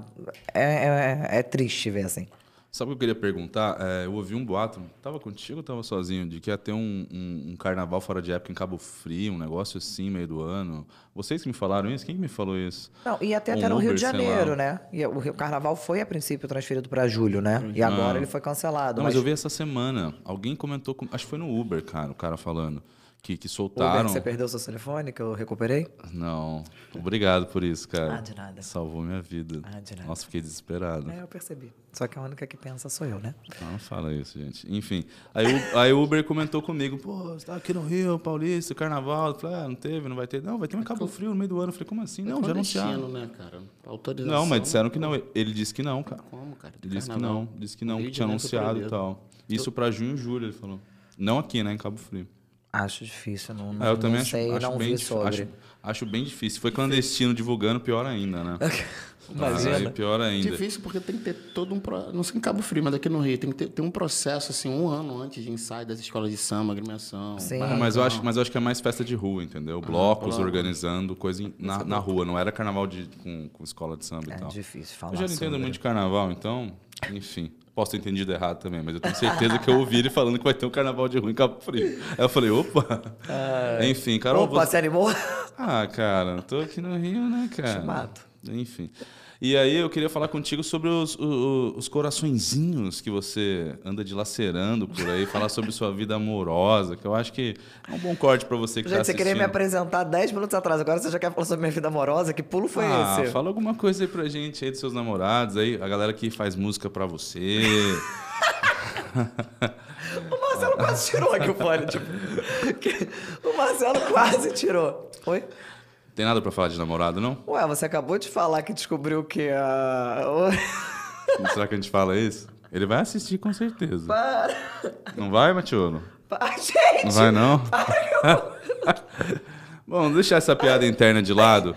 É, é, é triste ver assim. Sabe o que eu queria perguntar? É, eu ouvi um boato, tava contigo ou tava sozinho, de que ia ter um, um- um carnaval fora de época em Cabo Frio, um negócio assim, meio do ano. Vocês que me falaram isso? Quem que me falou isso? Não, e até, Um até no Rio Uber, de sei lá. Janeiro, né? E o Rio- Carnaval foi, a princípio, transferido para julho, né? E agora Ah. ele foi cancelado. Não, mas eu vi essa semana. Alguém comentou, com- acho que foi no Uber, cara, o cara falando. Que, que Uber, soltaram. você perdeu seu telefone, que eu recuperei? Não. Obrigado por isso, cara. Ah, de nada. Salvou minha vida. Ah, de nada. Nossa, fiquei desesperado. É, eu percebi. Só que a única que pensa sou eu, né? Não, não fala isso, gente. Enfim, aí o, aí o Uber comentou comigo, pô, você tá aqui no Rio, Paulista, Carnaval. Eu falei, ah, não teve, não vai ter. Não, vai ter um Cabo Frio no meio do ano. Eu falei, como assim? Não, já anunciaram. Né, cara? Autorização. Não, mas disseram que não. Ele disse que não, cara. Como, cara? Ele disse que não, disse que não, que tinha anunciado e tal. Isso pra junho e julho, ele falou. Não aqui, né, em Cabo Frio. Acho difícil, não, É, eu não também acho, sei, acho não bem vi sobre. Acho, acho bem difícil. Se foi clandestino divulgando, pior ainda, né? Imagina. Aí, pior ainda. Difícil porque tem que ter todo um. pro- Não sei em Cabo Frio, mas aqui no Rio, tem que ter, ter um processo, assim, um ano antes de ensaio das escolas de samba, agremiação. Sim. Não, mas eu, acho, mas eu acho que é mais festa de rua, entendeu? Blocos bloco. organizando coisa em- na, na rua. Não era carnaval de, com, com escola de samba É e tal. difícil falar Eu já não entendo sobre. muito de carnaval, então, enfim. Posso ter entendido errado também, mas eu tenho certeza que eu ouvi ele falando que vai ter um carnaval de rua em Cabo Frio. Aí eu falei, opa! Enfim, Carol. Opa, você- se animou? Ah, cara, tô aqui no Rio, né, cara? Te mato. Enfim. E aí eu queria falar contigo sobre os, o- o- os coraçõezinhos que você anda dilacerando por aí, falar sobre sua vida amorosa, que eu acho que é um bom corte pra você que tá Gente, você queria me apresentar 10 minutos atrás, agora você já quer falar sobre minha vida amorosa? Que pulo foi ah, esse? fala alguma coisa aí pra gente aí dos seus namorados, aí, a galera que faz música pra você. <laughs> O Marcelo quase tirou aqui o fone, tipo. O Marcelo quase tirou. Oi? Tem nada pra falar de namorado, não? Ué, você acabou de falar que descobriu que a. Será que a gente fala isso? Ele vai assistir com certeza. Para! Não vai, Matiolo? Para, gente! Não vai, não? <laughs> Bom, deixar essa piada interna de lado.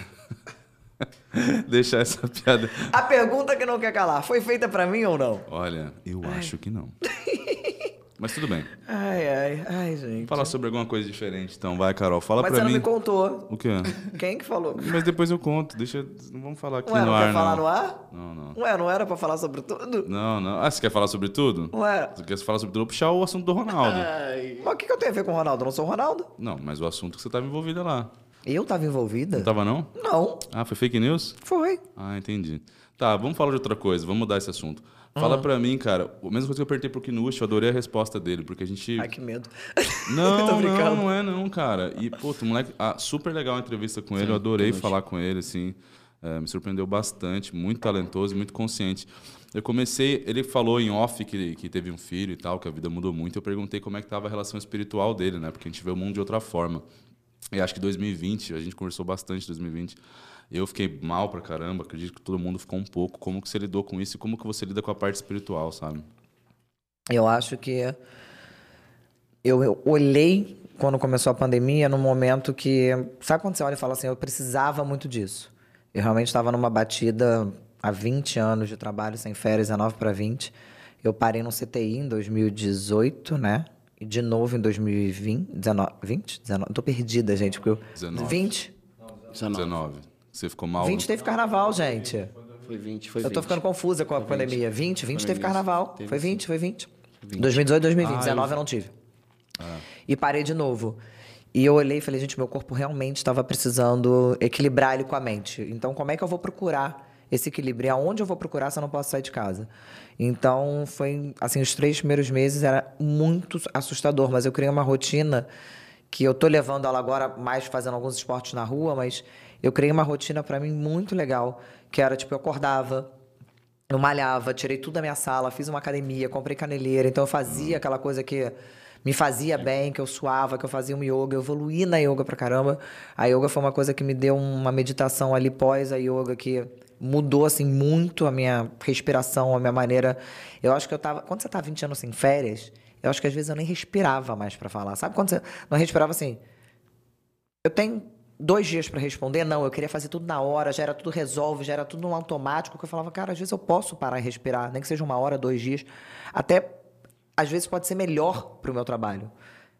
<laughs> deixar essa piada. A pergunta que não quer calar, foi feita pra mim ou não? Olha, eu acho que não. <laughs> Mas tudo bem. Ai, ai, ai, gente. Falar sobre alguma coisa diferente, então. Vai, Carol, fala Mas pra você não mim. me contou. O quê? Quem que falou? Mas depois eu conto. Deixa. Não vamos falar aqui Ué, no não ar, quer falar não. no ar? Não, não. Ué, não era pra falar sobre tudo? Não, não. Ah, você quer falar sobre tudo? Ué. Você quer falar sobre tudo? Eu vou puxar o assunto do Ronaldo. Mas o que, que eu tenho a ver com o Ronaldo? Eu não sou o Ronaldo? Não, mas o assunto que você estava envolvida lá. Eu tava envolvida? Não tava, não? Não, Ah, foi fake news? foi. Ah, entendi. Tá, vamos falar de outra coisa, vamos mudar esse assunto. Fala Uhum. pra mim, cara, a mesma coisa que eu apertei pro Kinush, eu adorei a resposta dele, porque a gente. Ai, que medo. <laughs> Não, não, não é não, cara. E, puto, moleque, ah, super legal a entrevista com ele, eu adorei falar com ele, assim. é, me surpreendeu bastante, muito talentoso e muito consciente. Eu comecei, ele falou em off que, que teve um filho e tal, que a vida mudou muito. Eu perguntei como é que tava a relação espiritual dele, né? Porque a gente vê o mundo de outra forma. E acho que 2020, a gente conversou bastante em 2020. Eu fiquei mal pra caramba, acredito que todo mundo ficou um pouco. Como que você lidou com isso e como que você lida com a parte espiritual, sabe? Eu acho que eu, eu olhei quando começou a pandemia no momento que. Sabe quando você olha e fala assim, eu precisava muito disso? Eu realmente estava numa batida há 20 anos de trabalho sem férias, 19 para 20. Eu parei no CTI em 2018, né? E de novo em 2020. 19, 20? 19? Tô perdida, gente, porque eu. 19. 20? 19. 19. Você ficou mal? 20 teve carnaval, gente. Foi 20, foi Eu 20. tô ficando confusa com a pandemia. 20, 20 teve Foi carnaval. Teve Foi sim. 20, foi 20. 2018, 2020. Ah, 19 eu não tive. E parei de novo. E eu olhei e falei, gente, meu corpo realmente estava precisando equilibrar ele com a mente. Então, como é que eu vou procurar esse equilíbrio? E aonde eu vou procurar se eu não posso sair de casa? Então, foi, assim, os três primeiros meses era muito assustador, mas eu criei uma rotina que eu tô levando ela agora mais fazendo alguns esportes na rua, mas eu criei uma rotina para mim muito legal, que era tipo eu acordava, eu malhava, tirei tudo da minha sala, fiz uma academia, comprei caneleira, então eu fazia aquela coisa que me fazia bem, que eu suava, que eu fazia um yoga, eu evoluí na yoga pra caramba. A yoga foi uma coisa que me deu uma meditação ali pós a yoga que mudou assim muito a minha respiração, a minha maneira. Eu acho que eu tava, quando você tá 20 anos sem férias, eu acho que às vezes eu nem respirava mais pra falar. Sabe quando você não respirava assim? Eu tenho dois dias para responder, não, eu queria fazer tudo na hora, já era tudo resolve, já era tudo no automático, que eu falava, cara, às vezes eu posso parar e respirar, nem que seja uma hora, dois dias. Até, às vezes, pode ser melhor para o meu trabalho,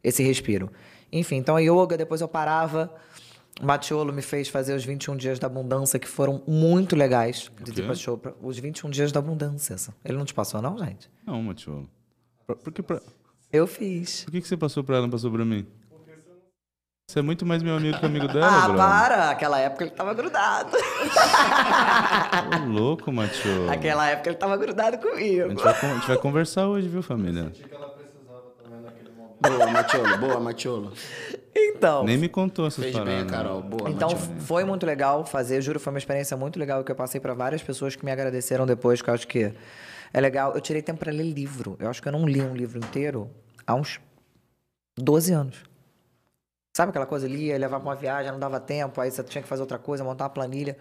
esse respiro. Enfim, então a yoga, depois eu parava, o Matiolo me fez fazer os 21 dias da abundância, que foram muito legais, de quê? Deepak Chopra. Os 21 dias da abundância. Ele não te passou, não, gente? Não, Matiolo. Por, por que, pra- Eu fiz. por que, que você passou pra ela não passou pra mim? Você é muito mais meu amigo que amigo dela, ah, para! Aquela época ele tava grudado. Ô, louco, Matiolo. Aquela época ele tava grudado A comigo. gente, vai, a gente vai conversar hoje, viu, família? Boa, Matiolo. Boa, Matiolo. Então. Nem me contou essas Fez paradas. bem, né? Carol. Boa, Então Matiolo. foi muito legal fazer, juro, foi uma experiência muito legal que eu passei para várias pessoas que me agradeceram depois, que eu acho que é legal. Eu tirei tempo para ler livro. Eu acho que eu não li um livro inteiro há uns 12 anos. Sabe aquela coisa, lia, levava pra uma viagem, não dava tempo, aí você tinha que fazer outra coisa, montar uma planilha.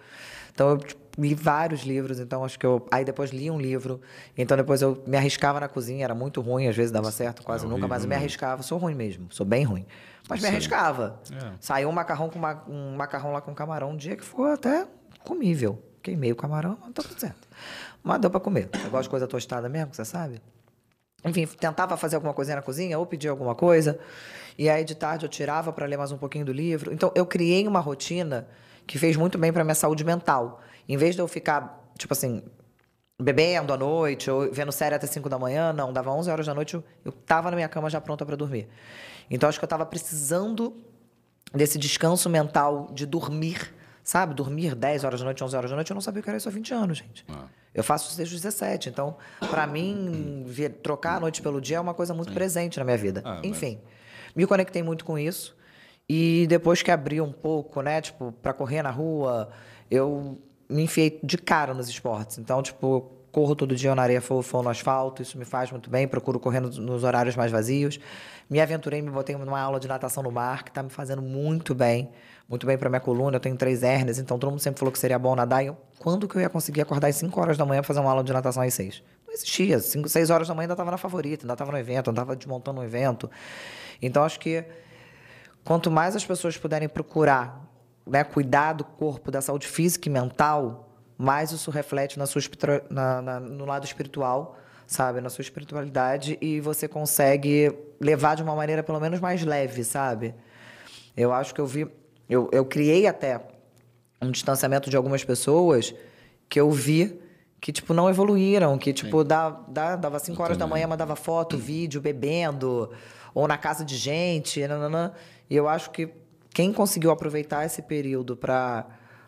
Então eu tipo, li vários livros, então acho que eu. Aí depois li um livro. Então depois eu me arriscava na cozinha, era muito ruim, às vezes dava certo, quase É nunca, mas eu me mesmo. arriscava. Sou ruim mesmo, sou bem ruim. Mas me arriscava. É. Saiu um macarrão com ma- um macarrão lá com camarão um dia que foi até comível. Queimei o camarão, mas tá tudo certo. Mas deu pra comer. Eu gosto de coisa tostada mesmo, você sabe? Enfim, tentava fazer alguma coisinha na cozinha ou pedir alguma coisa. E aí de tarde eu tirava para ler mais um pouquinho do livro. Então eu criei uma rotina que fez muito bem para minha saúde mental. Em vez de eu ficar, tipo assim, bebendo à noite ou vendo série até 5 da manhã, não, dava 11 horas da noite, eu, eu tava na minha cama já pronta para dormir. Então acho que eu tava precisando desse descanso mental de dormir, sabe? Dormir 10 horas da noite, 11 horas da noite, eu não sabia o que era isso há 20 anos, gente. Ah. Eu faço isso desde os 17, então, para mim, ver- trocar a noite pelo dia é uma coisa muito presente na minha vida. Ah, mas- Enfim, me conectei muito com isso. E depois que abri um pouco, né, tipo, para correr na rua, eu me enfiei de cara nos esportes. Então, tipo, corro todo dia na areia fofa ou no asfalto, isso me faz muito bem, procuro correr nos, horários mais vazios. Me aventurei, me botei numa aula de natação no mar, que tá me fazendo muito bem, muito bem para minha coluna. Eu tenho três hérnias, então todo mundo sempre falou que seria bom nadar. E eu, quando que eu ia conseguir acordar às 5 horas da manhã pra fazer uma aula de natação às 6? Não existia. 5, 6 horas da manhã ainda estava na favorita, ainda estava no evento, ainda estava desmontando um evento. Então acho que quanto mais as pessoas puderem procurar né, cuidar do corpo, da saúde física e mental, mais isso reflete na sua, na- na- no lado espiritual, sabe? Na sua espiritualidade e você consegue levar de uma maneira pelo menos mais leve, sabe? Eu acho que eu vi. Eu, eu criei até um distanciamento de algumas pessoas que eu vi que, tipo, não evoluíram, que, tipo, dá, dá, dava 5 horas da manhã, mandava foto, vídeo, bebendo, ou na casa de gente, nananã. E eu acho que quem conseguiu aproveitar esse período para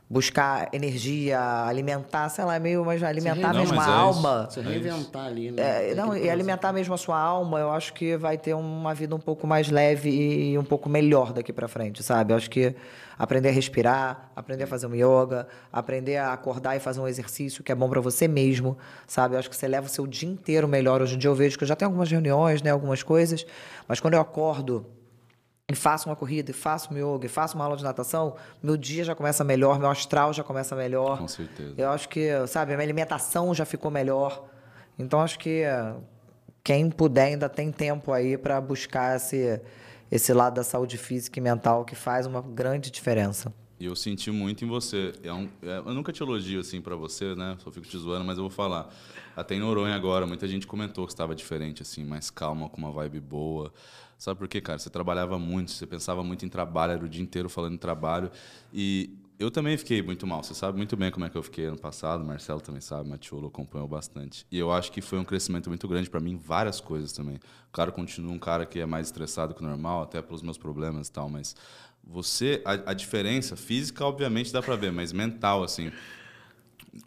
buscar energia, alimentar, sei lá, é meio, mas alimentar Não, mesmo mas a é alma. Você reinventar ali, né? É, não, e alimentar mesmo a sua alma, eu acho que vai ter uma vida um pouco mais leve e um pouco melhor daqui para frente, sabe? Eu acho que aprender a respirar, aprender a fazer um yoga, aprender a acordar e fazer um exercício que é bom para você mesmo, sabe? Eu acho que você leva o seu dia inteiro melhor. Hoje em dia eu vejo que eu já tenho algumas reuniões, né, algumas coisas, mas quando eu acordo e faço uma corrida, e faço um yoga, e faço uma aula de natação, meu dia já começa melhor, meu astral já começa melhor. Com certeza. Eu acho que, sabe, a minha alimentação já ficou melhor. Então acho que eh, quem puder ainda tem tempo aí para buscar esse esse lado da saúde física e mental que faz uma grande diferença. E eu senti muito em você. É um, é, eu nunca te elogio assim pra você, né? Só fico te zoando, mas eu vou falar. Até em Noronha agora, muita gente comentou que estava diferente, assim, mais calma, com uma vibe boa. Sabe por quê, cara? Você trabalhava muito, você pensava muito em trabalho, era o dia inteiro falando em trabalho. E eu também fiquei muito mal. Você sabe muito bem como é que eu fiquei ano passado, Marcelo também sabe, Matiolo acompanhou bastante. E eu acho que foi um crescimento muito grande para mim várias coisas também. O cara continua um cara que é mais estressado que o normal, até pelos meus problemas e tal, mas você, a, a diferença física, obviamente, dá para ver, mas mental, assim,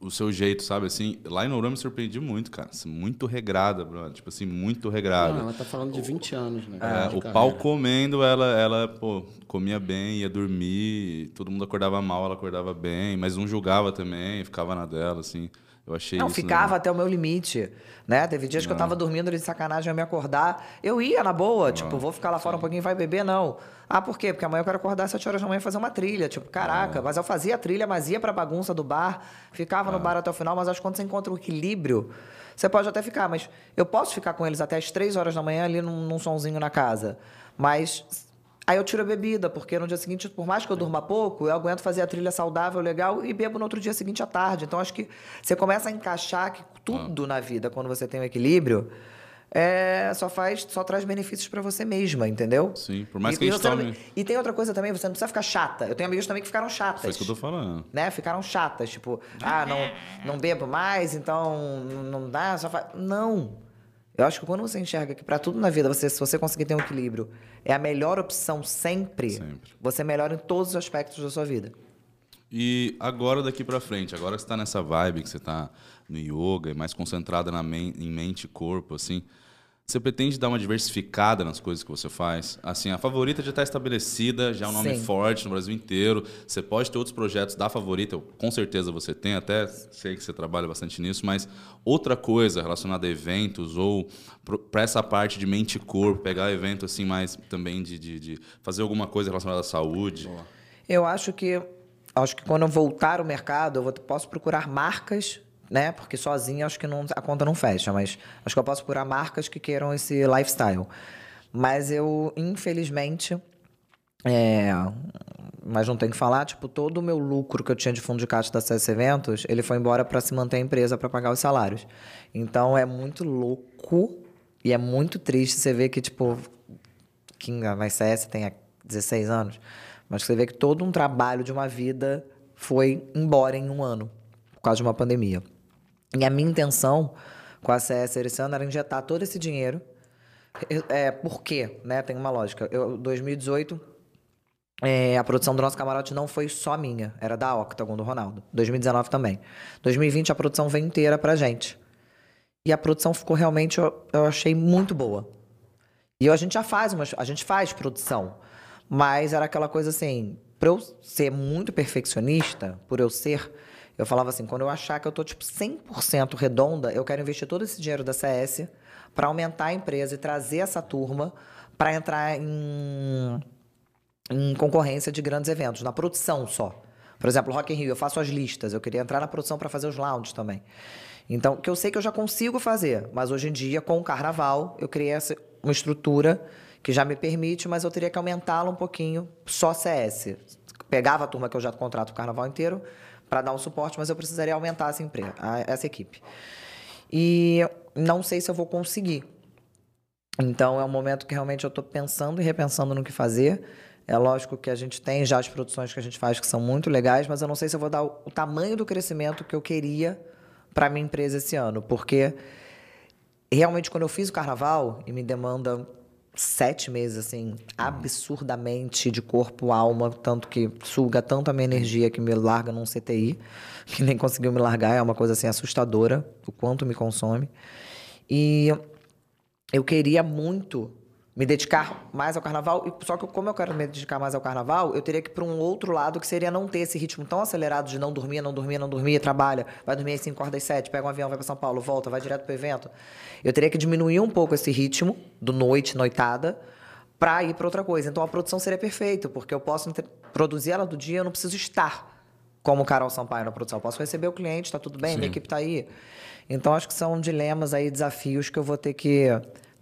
o seu jeito, sabe, assim, lá em Noronha me surpreendi muito, cara. Assim, muito regrada, brother. Tipo assim, muito regrada. Não, ela tá falando de 20 anos, né? É, o carreira. pau comendo, ela, ela, pô, comia bem, ia dormir, todo mundo acordava mal, ela acordava bem, mas não julgava também, ficava na dela, assim. Eu achei Não, isso. ficava né? até o meu limite, né? Teve dias que eu tava dormindo ali de sacanagem, eu ia me acordar. Eu ia na boa, tipo, vou ficar lá fora um pouquinho, vai beber, não. Ah, por quê? Porque amanhã eu quero acordar às 7 horas da manhã e fazer uma trilha. Tipo, caraca, mas eu fazia a trilha, mas ia pra bagunça do bar, ficava no bar até o final, mas acho que quando você encontra o equilíbrio, você pode até ficar, mas eu posso ficar com eles até às 3 horas da manhã ali num, num sonzinho na casa. Mas Aí eu tiro a bebida, porque no dia seguinte, por mais que eu durma pouco, eu aguento fazer a trilha saudável, legal, e bebo no outro dia seguinte à tarde. Então acho que você começa a encaixar que tudo na vida, quando você tem um equilíbrio, é, só faz, só traz benefícios pra você mesma, entendeu? Sim, por mais E- que a gente você não- tome- E tem outra coisa também, você não precisa ficar chata. Eu tenho amigas também que ficaram chatas Foi isso que eu tô falando. né? Ficaram chatas, tipo, ah, não, não bebo mais, então não dá, só faz. Não. Eu acho que quando você enxerga que para tudo na vida, você, se você conseguir ter um equilíbrio, é a melhor opção sempre, Sempre. você melhora em todos os aspectos da sua vida. E agora daqui pra frente, agora que você tá nessa vibe, que você tá no yoga mais concentrada na men em mente e corpo, assim, você pretende dar uma diversificada nas coisas que você faz? Assim, a favorita já está estabelecida, já é um nome Sim. forte no Brasil inteiro. Você pode ter outros projetos da favorita, com certeza você tem, até sei que você trabalha bastante nisso, mas outra coisa relacionada a eventos ou para essa parte de mente e corpo, pegar evento assim mais também de, de, de fazer alguma coisa relacionada à saúde. Eu acho que acho que quando eu voltar ao mercado, eu vou, posso procurar marcas, né? Porque sozinho acho que não, a conta não fecha, mas acho que eu posso procurar marcas que queiram esse lifestyle. Mas eu, infelizmente, é, mas não tem que falar, tipo, todo o meu lucro que eu tinha de fundo de caixa da CS Eventos, ele foi embora para se manter a empresa para pagar os salários. Então é muito louco e é muito triste você ver que, tipo, que a mais CS tem há 16 anos, mas você vê que todo um trabalho de uma vida foi embora em um ano, por causa de uma pandemia. E a minha intenção com a CS esse ano era injetar todo esse dinheiro. É, por quê? Né? Tem uma lógica. Eu, 2018, é, a produção do nosso camarote não foi só minha, era da Octagon, do Ronaldo. 2019 também. 2020 a produção veio inteira pra gente. E a produção ficou realmente, eu, eu achei muito boa. E a gente já faz, umas, a gente faz produção. Mas era aquela coisa assim, pra eu ser muito perfeccionista, por eu ser, eu falava assim, quando eu achar que eu tô tipo 100% redonda, eu quero investir todo esse dinheiro da CS para aumentar a empresa e trazer essa turma para entrar em, em concorrência de grandes eventos, na produção só. Por exemplo, Rock in Rio, eu faço as listas, eu queria entrar na produção para fazer os lounges também. Então, que eu sei que eu já consigo fazer, mas hoje em dia, com o carnaval, eu criei essa, uma estrutura que já me permite, mas eu teria que aumentá-la um pouquinho, só CS. Pegava a turma que eu já contrato o carnaval inteiro para dar um suporte, mas eu precisaria aumentar essa, empresa, essa equipe. E não sei se eu vou conseguir. Então é um momento que realmente eu estou pensando e repensando no que fazer. É lógico que a gente tem já as produções que a gente faz que são muito legais, mas eu não sei se eu vou dar o tamanho do crescimento que eu queria para minha empresa esse ano, porque realmente quando eu fiz o carnaval e me demanda sete meses, assim, absurdamente de corpo, alma, tanto que suga tanto a minha energia que me larga num CTI, que nem conseguiu me largar, é uma coisa assim assustadora, o quanto me consome. E eu queria muito me dedicar mais ao carnaval, e só que como eu quero me dedicar mais ao carnaval, eu teria que ir para um outro lado, que seria não ter esse ritmo tão acelerado de não dormir, não dormir, não dormir, trabalha, vai dormir às 5 horas das 7, pega um avião, vai para São Paulo, volta, vai direto para o evento. Eu teria que diminuir um pouco esse ritmo do noite, noitada, para ir para outra coisa. Então a produção seria perfeita, porque eu posso produzir ela do dia, eu não preciso estar como Carol Sampaio na produção. Eu posso receber o cliente, está tudo bem, Sim. minha equipe está aí. Então acho que são dilemas aí, desafios que eu vou ter que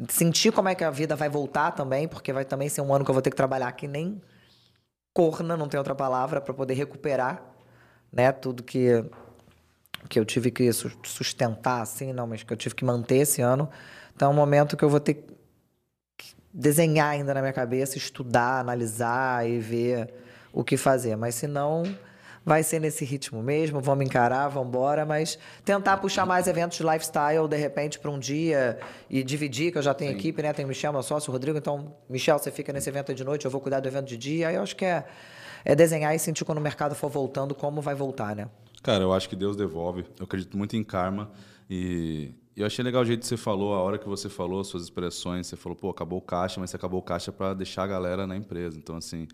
sentir como é que a vida vai voltar também, porque vai também ser um ano que eu vou ter que trabalhar que nem corna, não tem outra palavra, para poder recuperar, né, tudo que que eu tive que sustentar, assim, não, mas que eu tive que manter esse ano. Então é um momento que eu vou ter que desenhar ainda na minha cabeça, estudar, analisar e ver o que fazer. Mas se não, vai ser nesse ritmo mesmo, vamos encarar, vamos embora, mas tentar puxar mais eventos de lifestyle, de repente, para um dia e dividir, que eu já tenho Sim. equipe, né? Tem o Michel, meu sócio, o Rodrigo, então, Michel, você fica nesse evento de noite, eu vou cuidar do evento de dia, aí eu acho que é, é desenhar e sentir quando o mercado for voltando, como vai voltar, né? Cara, eu acho que Deus devolve, eu acredito muito em karma e eu achei legal o jeito que você falou, a hora que você falou, suas expressões, você falou, pô, acabou o caixa, mas você acabou o caixa para deixar a galera na empresa. Então, assim,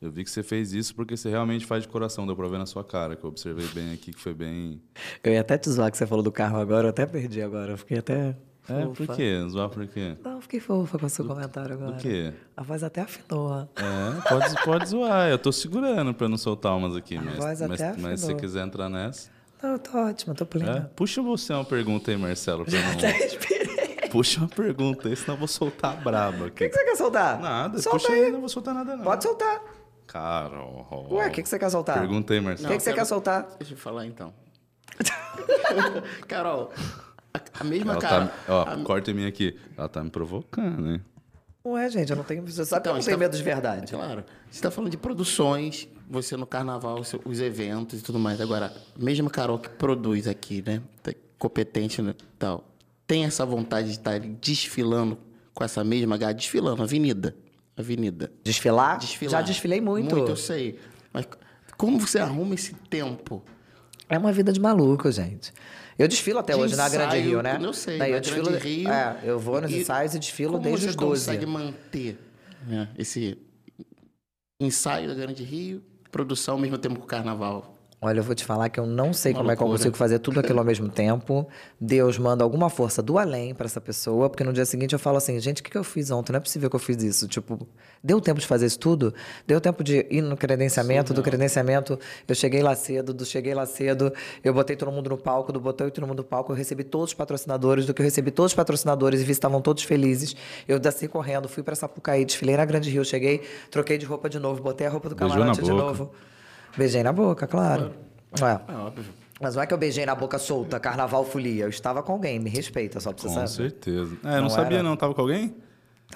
eu vi que você fez isso porque você realmente faz de coração, deu pra ver na sua cara, que eu observei bem aqui, que foi bem. Eu ia até te zoar que você falou do carro agora, eu até perdi agora. Eu fiquei até. É, por quê? Zoar por quê? Não, fiquei fofa com o seu do, comentário agora. Do quê? A voz até afinou. É, pode, pode zoar. Eu tô segurando pra não soltar umas aqui, a mas, voz mas, até mas se você quiser entrar nessa. Não, eu tô ótima, tô plena. É? Puxa você uma pergunta aí, Marcelo. Pra não... até respirei. Puxa uma pergunta aí, senão eu vou soltar a braba. O que, que, você quer soltar? Nada, Solta puxa aí. aí, não vou soltar nada não. Pode soltar. Carol. Ué, o que, que você quer soltar? Pergunta aí, Marcelo. O que, que você quero- quer soltar? Deixa eu falar então. <laughs> Carol, a, a mesma Ela cara. tá, ó, a- corta em mim aqui. Ela tá me provocando, hein? Ué, gente, eu não tenho. Você sabe que eu Então, não tenho tá- medo de verdade. Claro. Você está falando de produções, você no carnaval, os eventos e tudo mais. Agora, mesmo a Carol que produz aqui, né? tá Competente e tal. Tem essa vontade de estar ali desfilando com essa mesma garra, desfilando, avenida. Avenida. Desfilar? Desfilar. Já desfilei muito. Muito, eu sei. Mas como você arruma esse tempo? É uma vida de maluco, gente. Eu desfilo até De hoje na Grande ensaio, Rio, né? Eu sei, Daí na eu desfilo, Grande Rio. É, eu vou nos E ensaios e desfilo como desde você os 12. consegue manter né, esse ensaio da Grande Rio, produção ao mesmo tempo com o carnaval? Olha, eu vou te falar que eu não sei Uma como é que eu loucura. consigo fazer tudo aquilo ao mesmo <laughs> tempo. Deus manda alguma força do além pra essa pessoa, porque no dia seguinte eu falo assim, gente, o que, que eu fiz ontem? Não é possível que eu fiz isso. Tipo, deu tempo de fazer isso tudo? Deu tempo de ir no credenciamento, do credenciamento eu cheguei lá cedo, do cheguei lá cedo, eu botei todo mundo no palco, do botei todo mundo no palco, eu recebi todos os patrocinadores, do que eu recebi todos os patrocinadores e vi estavam todos felizes. Eu desci correndo, fui pra Sapucaí, desfilei na Grande Rio, cheguei, troquei de roupa de novo, botei a roupa do camarote de boca. novo. Beijei na boca, claro. É. É óbvio. Mas não é que eu beijei na boca solta, carnaval folia. Eu estava com alguém, me respeita, só pra você Com saber. certeza. É, eu não, Não sabia era. não. Tava com alguém?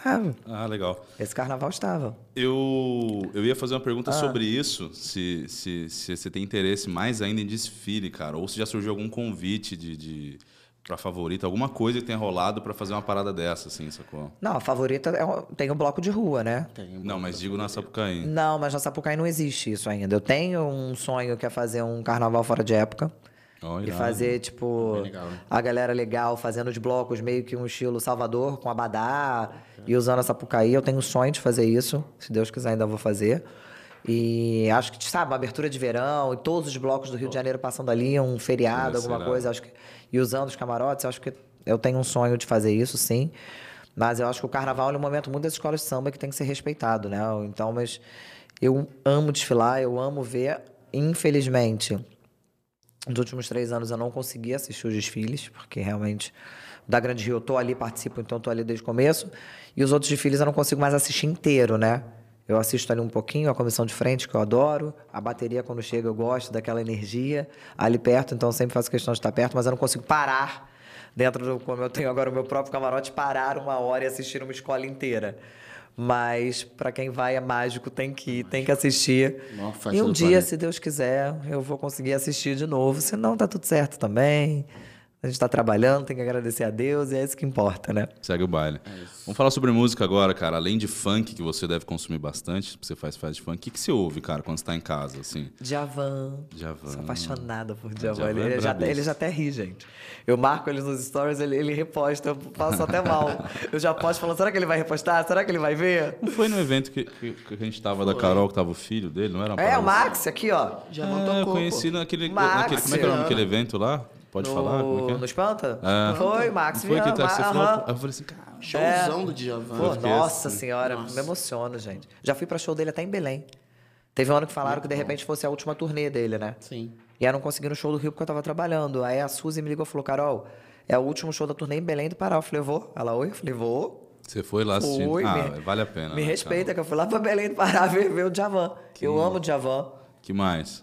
Tava. Ah, legal. Esse carnaval estava. Eu, eu ia fazer uma pergunta Ah. sobre isso, se, se, se você tem interesse mais ainda em desfile, cara, ou se já surgiu algum convite de, de para favorita, alguma coisa que tenha rolado para fazer uma parada dessa, assim, sacou? Não, a favorita é um- tem o bloco de rua, né? Tem um Não, mas digo na Sapucaí. Não, mas na Sapucaí não existe isso ainda. Eu tenho um sonho que é fazer um carnaval fora de época. Ó, E irado. fazer, tipo, Bem legal, né? a galera legal, fazendo os blocos meio que um estilo Salvador, com abadá, e usando a Sapucaí. Eu tenho um sonho de fazer isso. Se Deus quiser, ainda vou fazer. E acho que, sabe, uma abertura de verão, e todos os blocos do Rio de Janeiro passando ali, um feriado, ser alguma irado. coisa. Acho que, e usando os camarotes, acho que eu tenho um sonho de fazer isso, sim. Mas eu acho que o carnaval é um momento muito das escolas de samba que tem que ser respeitado, né? Então, mas eu amo desfilar, eu amo ver. Infelizmente, nos últimos três anos eu não consegui assistir os desfiles, porque realmente da Grande Rio eu tô ali, participo, então tô ali desde o começo. E os outros desfiles eu não consigo mais assistir inteiro, né? Eu assisto ali um pouquinho, a comissão de frente, que eu adoro. A bateria, quando chega, eu gosto daquela energia ali perto, então eu sempre faço questão de estar perto, mas eu não consigo parar dentro do. Como eu tenho agora o meu próprio camarote, parar uma hora e assistir uma escola inteira. Mas para quem vai é mágico, tem que ir, tem que assistir. E um dia, planeta. se Deus quiser, eu vou conseguir assistir de novo. Se não, tá tudo certo também. A gente tá trabalhando, tem que agradecer a Deus e é isso que importa, né? Segue o baile. Vamos falar sobre música agora, cara. Além de funk, que você deve consumir bastante, você faz faz de funk. O que, que você ouve, cara, quando você tá em casa, assim? Djavan. Djavan. Sou apaixonada por Djavan. é Ele, já, brabíssimo. ele já até ri, gente. Eu marco ele nos stories, ele, ele reposta, eu passo até mal. Eu já posto falando, será que ele vai repostar? Será que ele vai ver? Não foi no evento que, que, que a gente tava da Carol, que tava o filho dele, não era É, parada o Max, aqui, ó. Já É, montou eu conheci naquele, Max, naquele. Como é que era o nome daquele evento lá? Pode no, falar? Como é que é? No Espanta? É. Foi, Max. Foi que tá, você falou. Eu falei assim, cara. Showzão do Djavan. Pô, nossa assim. senhora, me emociono, gente. Já fui pra show dele até em Belém. Teve um ano que falaram que de repente fosse a última turnê dele, né? Sim. E aí eu não consegui no show do Rio porque eu tava trabalhando. Aí a Suzy me ligou e falou, Carol, é o último show da turnê em Belém do Pará. Eu falei, vou. Ela, oi? Eu falei, vou. Você foi lá assistindo. Fui, ah, me- vale a pena. Me né, respeita, cara? que eu fui lá pra Belém do Pará <laughs> ver, ver o Djavan. Eu amo o Djavan. Que mais?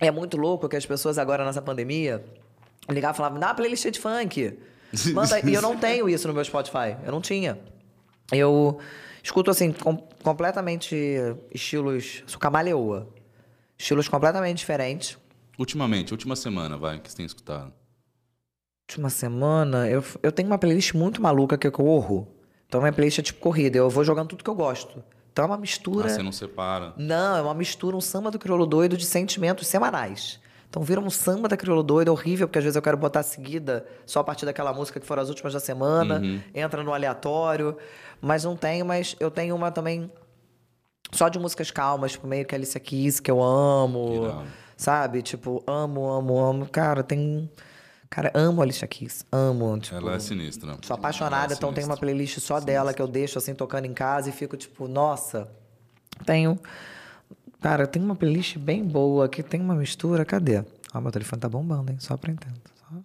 É muito louco que as pessoas agora nessa pandemia ligavam e falavam, dá uma playlist de funk. <laughs> Manda. E eu não tenho isso no meu Spotify. Eu não tinha. Eu escuto assim, com- completamente estilos. Sou camaleoa. Estilos completamente diferentes. Ultimamente, última semana, vai, que você tem escutado. Última semana, eu, eu tenho uma playlist muito maluca que eu corro. Então, minha playlist é tipo corrida. Eu vou jogando tudo que eu gosto. Então, é uma mistura. Ah, você não separa. Não, é uma mistura, um samba do crioulo doido de sentimentos semanais. Então vira um samba da crioulo doido horrível, porque às vezes eu quero botar seguida só a partir daquela música que foram as últimas da semana, entra no aleatório. Mas não tenho, mas eu tenho uma também só de músicas calmas, tipo meio que Alicia Keys, que eu amo. Sabe? Tipo, amo, amo, amo. Cara, tem. Cara, amo Alicia Keys. Amo. Tipo, Ela é sinistra. Sou apaixonada, é então tem uma sinistra. playlist só dela que eu deixo assim tocando em casa e fico tipo, nossa, tenho. Cara, tem uma playlist bem boa que tem uma mistura. Cadê? Ó, meu telefone tá bombando, hein? Só pra entender. Só.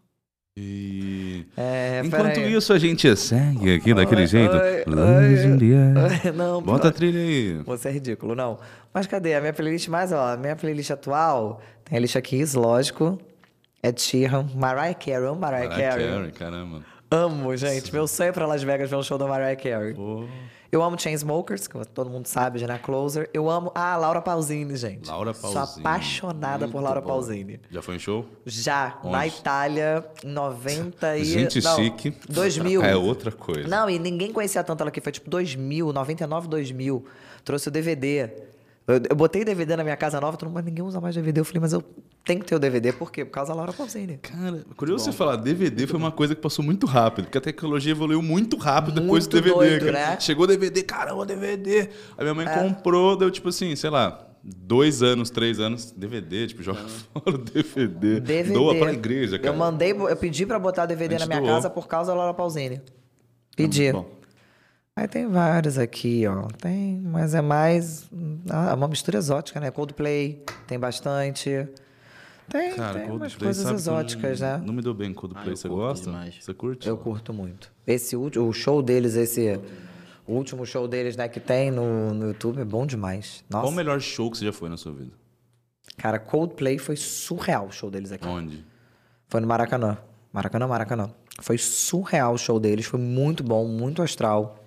E... É, Enquanto isso, a gente segue aqui daquele jeito. oi, Luz in the air. Não, Bota a trilha aí. Você é ridículo, não. Mas cadê? A minha playlist mais, ó, a minha playlist atual tem a Alicia Keys, lógico. Ed Sheeran, Mariah Carey, Mariah, Mariah Carey. Carey, caramba. Amo, gente. Meu sonho é pra Las Vegas ver um show da Mariah Carey. Pô. Eu amo Chainsmokers, que todo mundo sabe, já na Closer. Eu amo. Ah, Laura Pausini, gente. Laura Sou Pausini. apaixonada por Muito Laura bom. Pausini. Já foi em show? Já, na Onde? Itália, em 90 e. Gente não, chique. 2000. É outra coisa. Não, e ninguém conhecia tanto ela aqui. Foi tipo 2000, 99, 2000. Trouxe o DVD. Eu, eu botei DVD na minha casa nova, todo mundo, mas ninguém usa mais DVD. Eu falei, mas eu tenho que ter o DVD, por quê? Por causa da Laura Pausini. Cara, curioso você falar, DVD foi uma coisa que passou muito rápido, porque a tecnologia evoluiu muito rápido depois do Muito DVD. doido, cara. né? Chegou DVD, caramba, DVD. Aí minha mãe É. comprou, deu tipo assim, sei lá, dois anos, três anos, DVD, tipo, joga fora o DVD. DVD. Doa pra igreja, cara. Eu mandei, eu pedi pra botar DVD A na minha doou. casa por causa da Laura Pausini. Pedi. Bom. Aí tem vários aqui, ó. Tem, mas é mais. Ah, uma mistura exótica, né? Coldplay, tem bastante. Tem, Cara, tem umas Coldplay, coisas exóticas, não, né? Não me deu bem Coldplay, Ah, você gosta? demais. Você curte? Eu curto muito. Esse último, o show deles, esse. O último show deles, né, que tem no, no YouTube, é bom demais. Nossa. Qual o melhor show que você já foi na sua vida? Cara, Coldplay foi surreal o show deles aqui. Onde? Foi no Maracanã. Maracanã, Maracanã. Foi surreal o show deles, foi muito bom, muito astral.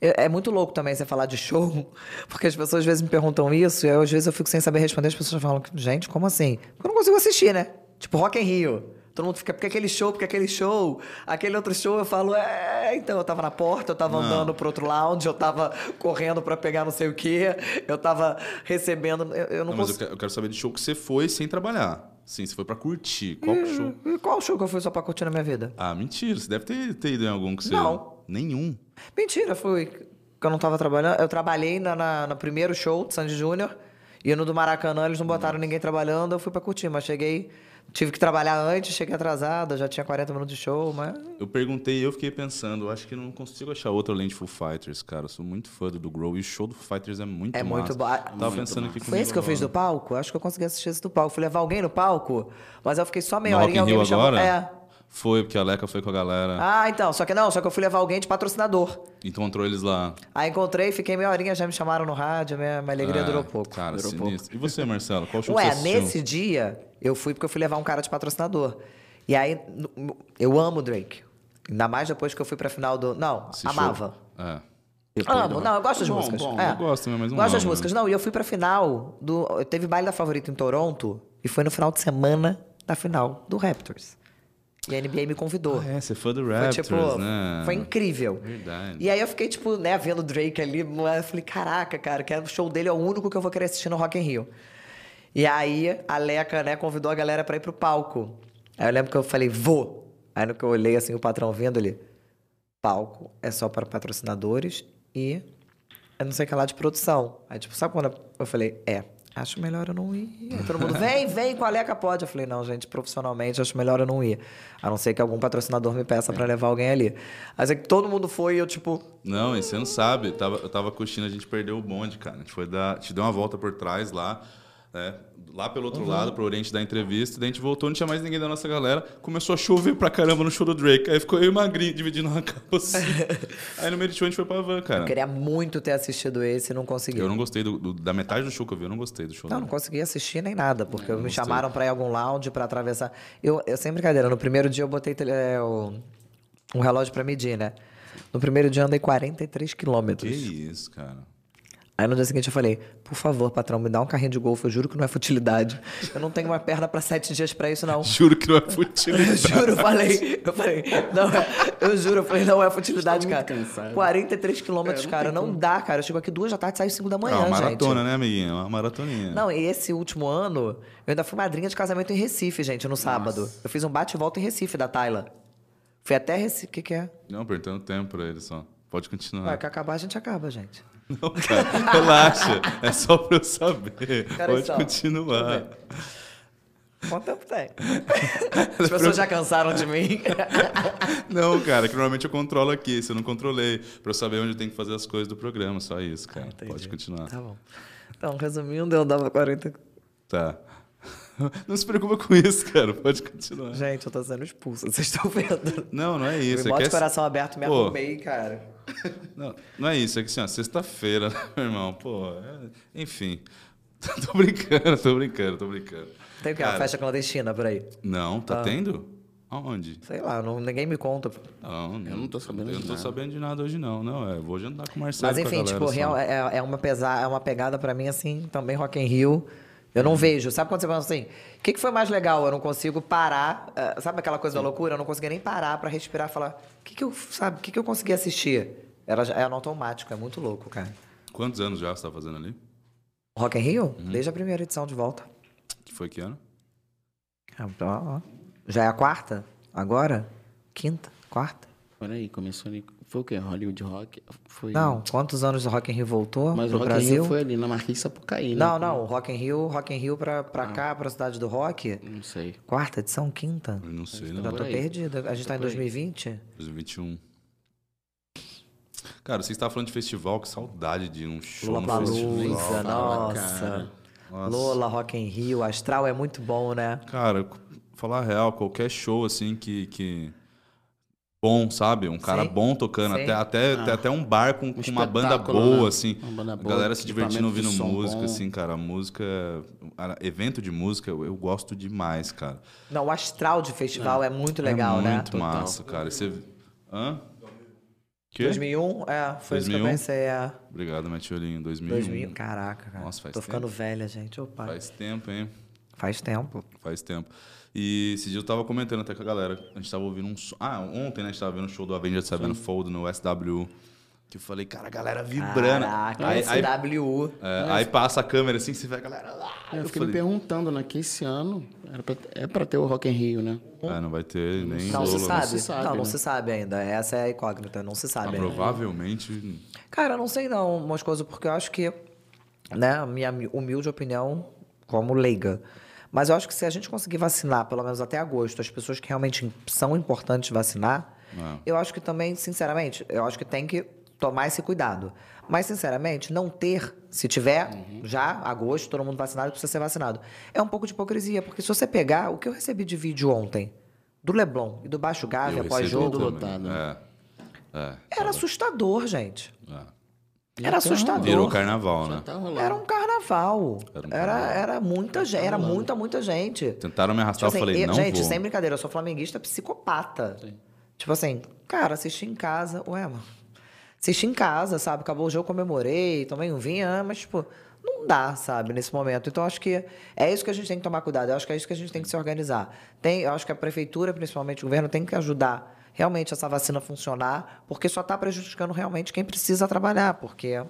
É é muito louco também você falar de show, <laughs> porque as pessoas às vezes me perguntam isso, e eu, às vezes eu fico sem saber responder, as pessoas falam, gente, como assim? Porque eu não consigo assistir, né? Tipo, Rock in Rio. Todo mundo fica, porque aquele show, porque aquele show, aquele outro show, eu falo, é, então, eu tava na porta, eu tava Não. andando pro outro lounge, eu tava correndo pra pegar não sei o quê, eu tava recebendo, eu, eu não, Não, mas eu consigo. quero, eu quero saber de show que você foi sem trabalhar. Sim, você foi pra curtir. Qual Hum. show? E Qual show que eu fui só pra curtir na minha vida? Ah, mentira. Você deve ter, ter ido em algum que você... Não. Nenhum. Mentira, foi que eu não tava trabalhando. Eu trabalhei na, na- no primeiro show de Sandy Júnior e no do Maracanã eles não botaram ninguém trabalhando, eu fui pra curtir, mas cheguei, tive que trabalhar antes, cheguei atrasada, já tinha 40 minutos de show, mas Eu perguntei e eu fiquei pensando, acho que não consigo achar outra além de Foo Fighters, cara. Eu sou muito fã do, Grow e o show do Fighters é muito é massa. muito bom. Tava pensando aqui Foi esse que eu fiz do palco? Acho que eu consegui assistir esse do palco. Fui levar alguém no palco, mas eu fiquei só meia No horinha, in alguém me chamou. É. Foi, porque a Leca foi com a galera. Ah, então, só que não, só que eu fui levar alguém de patrocinador. Encontrou eles lá. Aí encontrei, fiquei meia horinha, já me chamaram no rádio, minha, minha alegria É, durou pouco. Cara, durou sinistro. E você, Marcelo? Qual show Ué, que você assistiu? nesse dia, eu fui porque eu fui levar um cara de patrocinador. E aí, eu amo o Drake. Ainda mais depois que eu fui pra final do. Não, Esse amava. show? É. Amo, não, eu gosto das Bom, músicas. bom. é. Eu gosto mas não Gosto das amo, músicas. né? Não, e eu fui pra final do. Teve baile da favorita em Toronto e foi no final de semana da final do Raptors. E a NBA me convidou. Ah, é, você é fã do Foi, Raptors, tipo, né? foi incrível. Verdade. E aí eu fiquei, tipo, né, vendo o Drake ali, eu falei, caraca, cara, que o show dele é o único que eu vou querer assistir no Rock in Rio. E aí a Leca, né, convidou a galera pra ir pro palco. Aí eu lembro que eu falei, vou. Aí no que eu olhei, assim, o patrão vendo ali, palco é só para patrocinadores e eu não sei o que lá de produção. Aí, tipo, sabe quando eu falei, é, acho melhor eu não ir. Aí todo mundo, <laughs> vem, vem, com a Leca pode. Eu falei, não, gente, profissionalmente, acho melhor eu não ir. A não ser que algum patrocinador me peça pra levar alguém ali. Mas é que todo mundo foi e eu, tipo, Não, e você não sabe. Tava, eu tava curtindo, a gente perdeu o bonde, cara. A gente foi dar. Te deu uma volta por trás lá, né? Lá pelo outro lado, pro Oriente da entrevista. Daí a gente voltou, não tinha mais ninguém da nossa galera. Começou a chover pra caramba no show do Drake. Aí ficou eu e o Magrinho dividindo uma capa assim. <laughs> Aí no meio do show a gente foi pra van, cara. eu queria muito ter assistido esse e não consegui. Eu não gostei do, do- da metade do show que eu vi, eu não gostei do show. Não, não consegui assistir nem nada, porque me gostei. chamaram pra ir a algum lounge pra atravessar. Eu, eu sem brincadeira, no primeiro dia eu botei é, o, um relógio pra medir, né? No primeiro dia eu andei 43 Que quilômetros. isso, cara. Aí no dia seguinte eu falei, por favor, patrão, me dá um carrinho de golfe, eu juro que não é futilidade. Eu não tenho uma perna pra sete dias pra isso, não. <laughs> Juro que não é Eu futilidade. <laughs> juro, eu falei, eu falei, não é, eu juro, eu falei, não é futilidade, Estou cara. muito cansado. 43 quilômetros, É, cara, não como. dá, cara. Eu chego aqui duas da tarde, saio cinco da É manhã, uma gente. maratona, né, amiguinha? Uma maratoninha. Não, e esse último ano, eu ainda fui madrinha de casamento em Recife, gente, no sábado. Eu fiz um bate e volta em Recife da Tayla. Fui até Recife. O que, que é? Não, perguntando tempo pra ele só. Pode continuar. Vai, que acabar, a gente acaba, gente. Não, cara, relaxa. É só pra eu saber. Cara, Pode continuar. Quanto tempo tem? <laughs> As pessoas já cansaram de mim. <laughs> Não, cara, que normalmente eu controlo aqui. Se eu não controlei, pra eu saber onde eu tenho que fazer as coisas do programa. Só isso, cara. Pode continuar. tá bom. Então, resumindo, eu dava 40. Tá. <laughs> Não se preocupa com isso, cara. Pode continuar. Gente, eu tô sendo expulsa, vocês estão vendo. Não, não é isso. Fui É que de é- coração aberto, me Pô. arrumei, cara. <laughs> Não, não é isso. É que assim, ó, sexta-feira, né, <laughs> meu irmão? Pô, é- enfim. tô brincando, tô brincando, tô brincando. Tem o que? Uma Cara, festa clandestina por aí? Não, Ah. tá tendo? Aonde? Sei lá, não, ninguém me conta. Não, Eu não tô sabendo Eu não de tô nada. sabendo de nada hoje, não. Não, é, vou jantar com o Marcelo. Mas com a enfim, galera tipo, real, é, é uma pesa, é uma pegada pra mim, assim, também Rock in Rio. Eu não vejo. Sabe quando você pensa assim, o que, que foi mais legal? Eu não consigo parar. eh, sabe aquela coisa da loucura? Eu não conseguia nem parar pra respirar e falar, o que, que eu, sabe, o que, que eu consegui assistir? Era, já- é no automático, é muito louco, cara. Quantos anos já você tá fazendo ali? Rock in Rio? Uhum. Desde a primeira edição de volta. Que foi que ano? Ah, ó, ó. Já é a quarta? Agora? Quinta? Quarta? Peraí, começou ali. Foi o quê? Hollywood Rock? Foi... Não, quantos anos o Rock in Rio voltou Mas pro o Rock in Brasil? Rio foi ali na Marquês de Sapucaí, né? Não, não, o Rock in Rio, Rock in Rio pra, Ah. pra cá, pra cidade do rock. Não sei. Quarta edição, quinta? Eu não sei, Eu não. já tô aí. perdida. A gente tá em por aí. 2020? 2021. Cara, você estava falando de festival, que saudade de um show Lula no Palusa, festival. nossa. Nossa. Lola, Rock in Rio, Astral é muito bom, né? Cara, falar a real, qualquer show assim que. que... Bom, sabe? Um cara Sim, bom tocando. Até, até, tem até um bar com, com uma banda boa, né? assim. Uma banda a boa, galera se divertindo ouvindo música, bom. assim, cara. A música. a- Evento de música, eu, eu gosto demais, cara. Não, o Astral de festival é, muito legal, é né? muito massa, cara. Você. Hã? Quê? 2001, é, foi isso que eu 2001? pensei, é. Obrigado, Matiolinho. 2001. 2000, caraca, cara. Nossa, faz Tô tempo. ficando velha, gente. Opa. Faz, Faz tempo, hein? tempo. Faz tempo. E esse dia eu tava comentando até com a galera. A gente tava ouvindo um. som- Ah, ontem, né? A gente tava vendo um show do Avenged Sevenfold no SW. Que eu falei, cara, a galera vibrando. Caraca, aí, aí, SW. é, aí passa a câmera assim, você vê a galera lá. Eu, Eu fiquei falei, me perguntando, né? Que esse ano era pra, é pra ter o Rock in Rio, né? ah, não vai ter nem Não se sabe. se sabe, não, não né? se sabe ainda. Essa é a incógnita, não se Ah, sabe ainda. provavelmente. Cara, eu não sei não, Moscoso, porque eu acho que, né, a minha humilde opinião como leiga, mas eu acho que se a gente conseguir vacinar, pelo menos até agosto, as pessoas que realmente são importantes vacinar, Ah. eu acho que também, sinceramente, eu acho que tem que tomar esse cuidado. Mas, sinceramente, não ter, se tiver já agosto, todo mundo vacinado, precisa ser vacinado. É um pouco de hipocrisia, porque se você pegar o que eu recebi de vídeo ontem, do Leblon e do Baixo Gávea, após jogo. É. É. era assustador, gente. é. Era assustador. Virou carnaval, né? Tá. Era um carnaval. Era um Era, carnaval. era muita gente, era muita, muita gente. Tentaram me arrastar, Tipo eu assim, falei, não gente, vou. sem brincadeira, eu sou flamenguista psicopata. Tipo assim, cara, assisti em casa, ué, mano. Assisti em casa, sabe? Acabou o jogo, comemorei, tomei um vinho, ah, mas, tipo, Não dá, sabe, nesse momento. Então, acho que é isso que a gente tem que tomar cuidado. Eu acho que é isso que a gente tem que se organizar. Tem, eu acho que a prefeitura, principalmente o governo, tem que ajudar realmente essa vacina funcionar, porque só está prejudicando realmente quem precisa trabalhar, porque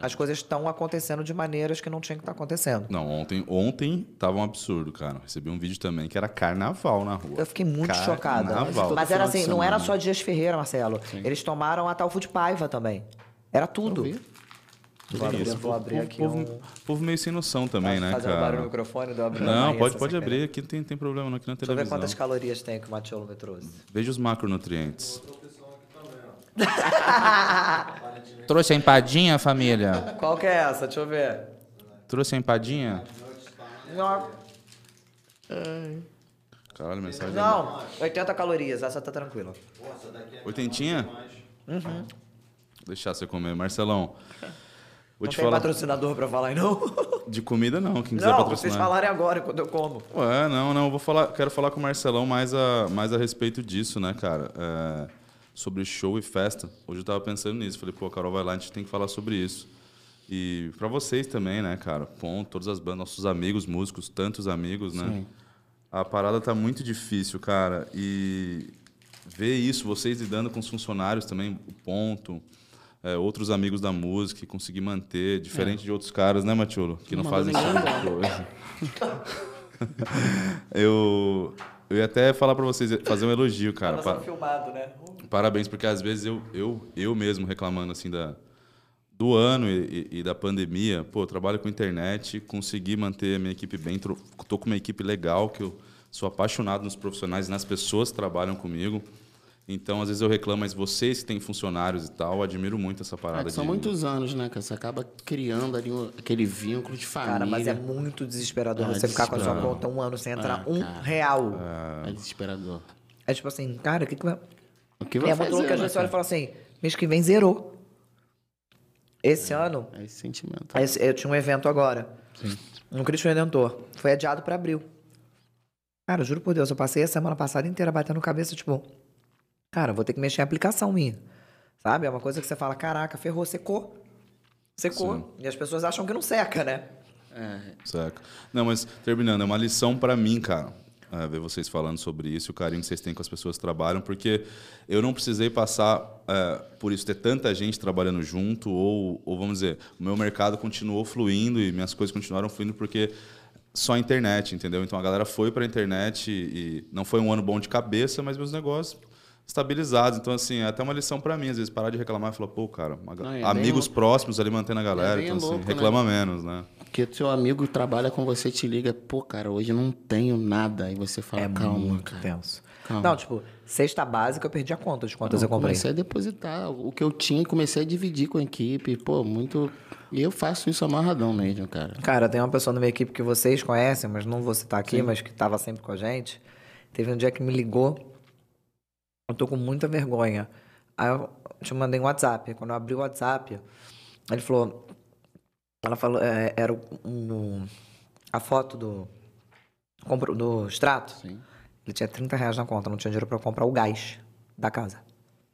as coisas estão acontecendo de maneiras que não tinham que estar acontecendo. Não, ontem, ontem tava um absurdo, cara. Recebi um vídeo também que era carnaval na rua. Eu fiquei muito chocada. Carnaval. Mas era de assim, não era só Dias Ferreira, Marcelo. Eles tomaram a Talfu de Paiva também. Era tudo. Vou abrir, Isso, vou abrir povo, aqui povo, um... povo meio sem noção também, né, Fazendo barulho no cara? microfone, deu abrindo a Não, pode, pode abrir, aqui não tem, tem problema não, aqui na Deixa eu ver televisão. quantas calorias tem que o Matiolo me trouxe. Veja os macronutrientes. <laughs> Trouxe a empadinha, família? Qual que é essa? Deixa eu ver. Trouxe a empadinha? Não, Caralho, mensagem. não 80 calorias, essa tá tranquila. Oitentinha? Uhum. Deixar você comer. Marcelão, vou não te tem falar. patrocinador pra falar aí, não? <laughs> De comida não, quem quiser Não, patrocinar. vocês falarem agora, quando eu como. Ué, não, não, eu vou falar, quero falar com o Marcelão mais a, mais a respeito disso, né, cara? É, sobre show e festa. Hoje eu tava pensando nisso, falei, pô, a Carol vai lá, a gente tem que falar sobre isso. E pra vocês também, né, cara? Ponto, todas as bandas, nossos amigos, músicos, tantos amigos, né? A parada tá muito difícil, cara. E ver isso, vocês lidando com os funcionários também, o ponto. É, outros amigos da música, e conseguir manter, diferente de outros caras, né, Matiolo? Que não, Não fazem de coisa. <laughs> eu, eu ia até falar pra vocês, fazer um elogio, cara. Nós Pa- estamos filmado, né? Parabéns, porque às vezes eu, eu, eu mesmo reclamando assim da, do ano e, e- e da pandemia, pô, eu trabalho com internet, consegui manter a minha equipe bem, tô com uma equipe legal, que eu sou apaixonado nos profissionais e nas pessoas que trabalham comigo. Então, às vezes eu reclamo, mas vocês que têm funcionários e tal, eu admiro muito essa É parada que são de- muitos anos, né, cara? Você acaba criando ali um- aquele vínculo de família. Cara, mas é muito desesperador É você ficar com a sua conta um ano sem entrar Ah, um cara. real. É desesperador. É tipo assim, cara, o que, que vai. O que É vai muito fazer, louco que a né, gente olha e fala assim: mês que vem zerou. Esse ano, É esse sentimento. esse- eu tinha um evento agora. No Cristo Redentor. Foi adiado pra abril. Cara, juro por Deus, eu passei a semana passada inteira batendo cabeça, tipo, cara, vou ter que mexer em aplicação minha. Sabe? É uma coisa que você fala, caraca, ferrou, secou. Secou. E as pessoas acham que não seca, né? Saca? Não, mas terminando, é uma lição pra mim, cara. é, ver vocês falando sobre isso, o carinho que vocês têm com as pessoas que trabalham, porque eu não precisei passar é, por isso, ter tanta gente trabalhando junto, ou, ou vamos dizer, o meu mercado continuou fluindo e minhas coisas continuaram fluindo porque só a internet, entendeu? Então a galera foi pra internet e, e não foi um ano bom de cabeça, mas meus negócios estabilizados. Então, assim, é até uma lição pra mim, às vezes, parar de reclamar e falar, pô, cara, Não, é amigos louco. próximos ali mantendo a galera, bem então, assim, louco, né? reclama menos, né? Porque o seu amigo trabalha com você, te liga, pô, cara, hoje eu não tenho nada. Aí você fala, É calma, muito cara. tenso. Calma. Não, tipo, cesta básica eu perdi a conta de quantas Não, eu comprei. Comecei a depositar o que eu tinha e comecei a dividir com a equipe. Pô, muito. E eu faço isso amarradão mesmo, cara. Cara, tem uma pessoa na minha equipe que vocês conhecem, mas não vou citar aqui, mas que tava sempre com a gente. Teve um dia que me ligou. Eu tô com muita vergonha. Aí eu te mandei um WhatsApp. Quando eu abri o WhatsApp, ele falou. Ela falou. é, era um- a foto do. do extrato. Sim. Ele tinha 30 reais na conta, não tinha dinheiro pra comprar o gás da casa.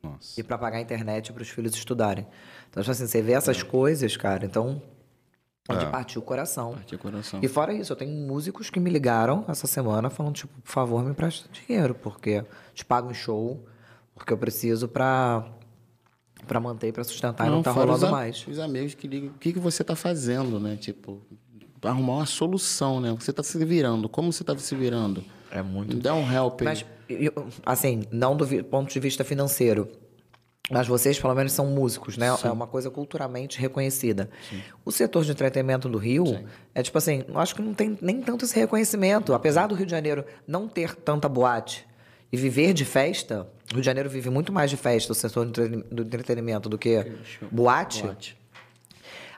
Nossa. E pra pagar a internet para os filhos estudarem. Então, tipo assim, você vê essas coisas, cara, então. Onde É. partiu o coração. Partiu o coração. E fora isso, eu tenho músicos que me ligaram essa semana falando, tipo, por favor, me presta dinheiro, porque te pago um show, porque eu preciso pra, pra manter pra sustentar e não tá rolando os, mais. Os amigos que ligam, o que, que você tá fazendo, né? Tipo, arrumar uma solução, né? Você tá se virando. Como você tá se virando? É muito. Me dá um help aí. Mas, eu- assim, não do ponto de vista financeiro. Mas vocês, pelo menos, são músicos, né? É uma coisa culturalmente reconhecida. O setor de entretenimento do Rio é tipo assim, eu acho que não tem nem tanto esse reconhecimento. Apesar do Rio de Janeiro não ter tanta boate e viver de festa, o Rio de Janeiro vive muito mais de festa, o setor do entreten- do entretenimento, do que boate. Boate.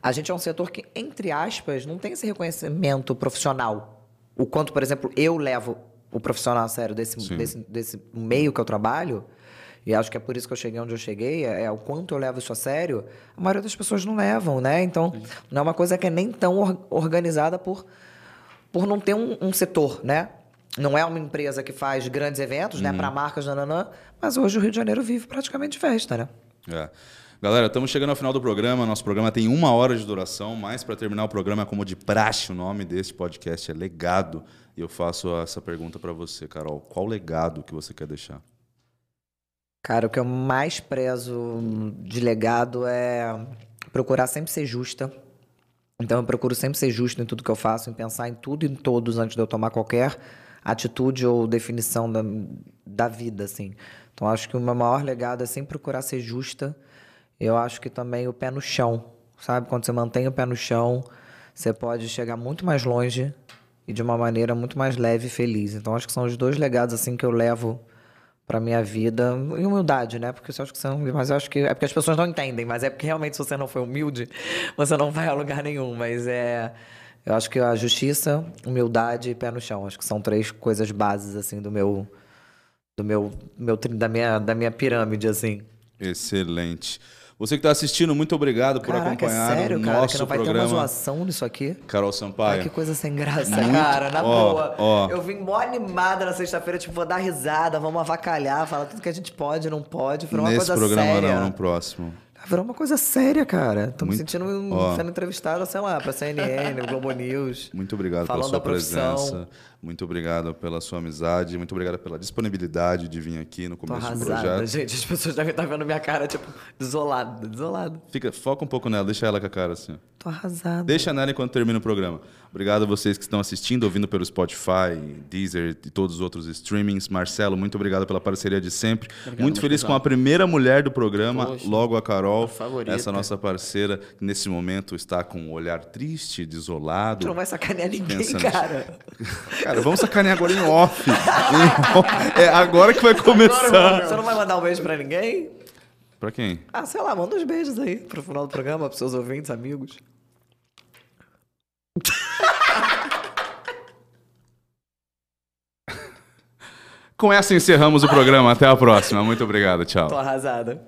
A gente é um setor que, entre aspas, não tem esse reconhecimento profissional. O quanto, por exemplo, eu levo o profissional a sério desse, Sim. desse, desse meio que eu trabalho, e acho que é por isso que eu cheguei onde eu cheguei, é, é o quanto eu levo isso a sério, a maioria das pessoas não levam, né? Então, não é uma coisa que é nem tão or- organizada por, por não ter um, um setor, né? Não é uma empresa que faz grandes eventos, né? Para marcas, nananã, mas hoje o Rio de Janeiro vive praticamente de festa, né? É. Galera, estamos chegando ao final do programa. Nosso programa tem uma hora de duração, mas para terminar o programa, como de praxe, o nome deste podcast é Legado. E eu faço essa pergunta para você, Carol. Qual legado que você quer deixar? Cara, o que eu mais prezo de legado é procurar sempre ser justa. Então eu procuro sempre ser justo em tudo que eu faço, em pensar em tudo e em todos antes de eu tomar qualquer atitude ou definição da, da vida, assim. Então acho que o meu maior legado é sempre procurar ser justa. Eu acho que também o pé no chão, sabe? Quando você mantém o pé no chão, você pode chegar muito mais longe e de uma maneira muito mais leve e feliz. Então acho que são os dois legados assim que eu levo para minha vida e humildade, né? Porque eu acho que são, mas eu acho que é porque as pessoas não entendem, mas é porque realmente se você não for humilde, <laughs> você não vai a lugar nenhum, mas é eu acho que a justiça, humildade e pé no chão, acho que são três coisas bases assim do meu do meu, meu da minha da minha pirâmide assim. Excelente. Você que está assistindo, muito obrigado por Caraca, acompanhar é sério, o cara, nosso que não vai programa. ter uma zoação nisso aqui? Carol Sampaio. Ai, que coisa sem graça, Muito- cara, na ó, boa. ó. Eu vim mó animada na sexta-feira, tipo, vou dar risada, vamos avacalhar, falar tudo que a gente pode, não pode. Virou uma Nesse coisa programa séria. não, no próximo. Virou uma coisa séria, cara. Tô me Muito- sentindo ó. sendo entrevistado, sei lá, pra CNN, Globo News. Muito obrigado pela sua presença. Muito obrigado pela sua amizade. Muito obrigado pela disponibilidade de vir aqui no Tô começo do arrasada, projeto. gente. As pessoas devem estar vendo minha cara, tipo, desolada, desolada. Fica, foca um pouco nela, deixa ela com a cara assim. Tô arrasada. Deixa nela enquanto termina o programa. Obrigado a vocês que estão assistindo, ouvindo pelo Spotify, Deezer e todos os outros streamings. Marcelo, muito obrigado pela parceria de sempre. muito feliz com a primeira mulher do programa, Poxa, logo a Carol, a essa nossa parceira, que nesse momento está com um olhar triste, desolado. Tu não vai sacanear ninguém, Pensa cara. <laughs> Cara, vamos sacanear agora em off. É agora que vai começar. Você não vai mandar um beijo pra ninguém? Pra quem? Ah, sei lá, manda uns beijos aí pro final do programa, pros seus ouvintes, amigos. <laughs> Com essa encerramos o programa. Até a próxima. Muito obrigado. Tchau. Tô arrasada.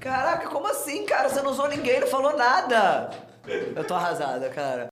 Caraca, como assim, cara? Você não usou ninguém, não falou nada. Eu tô arrasada, cara.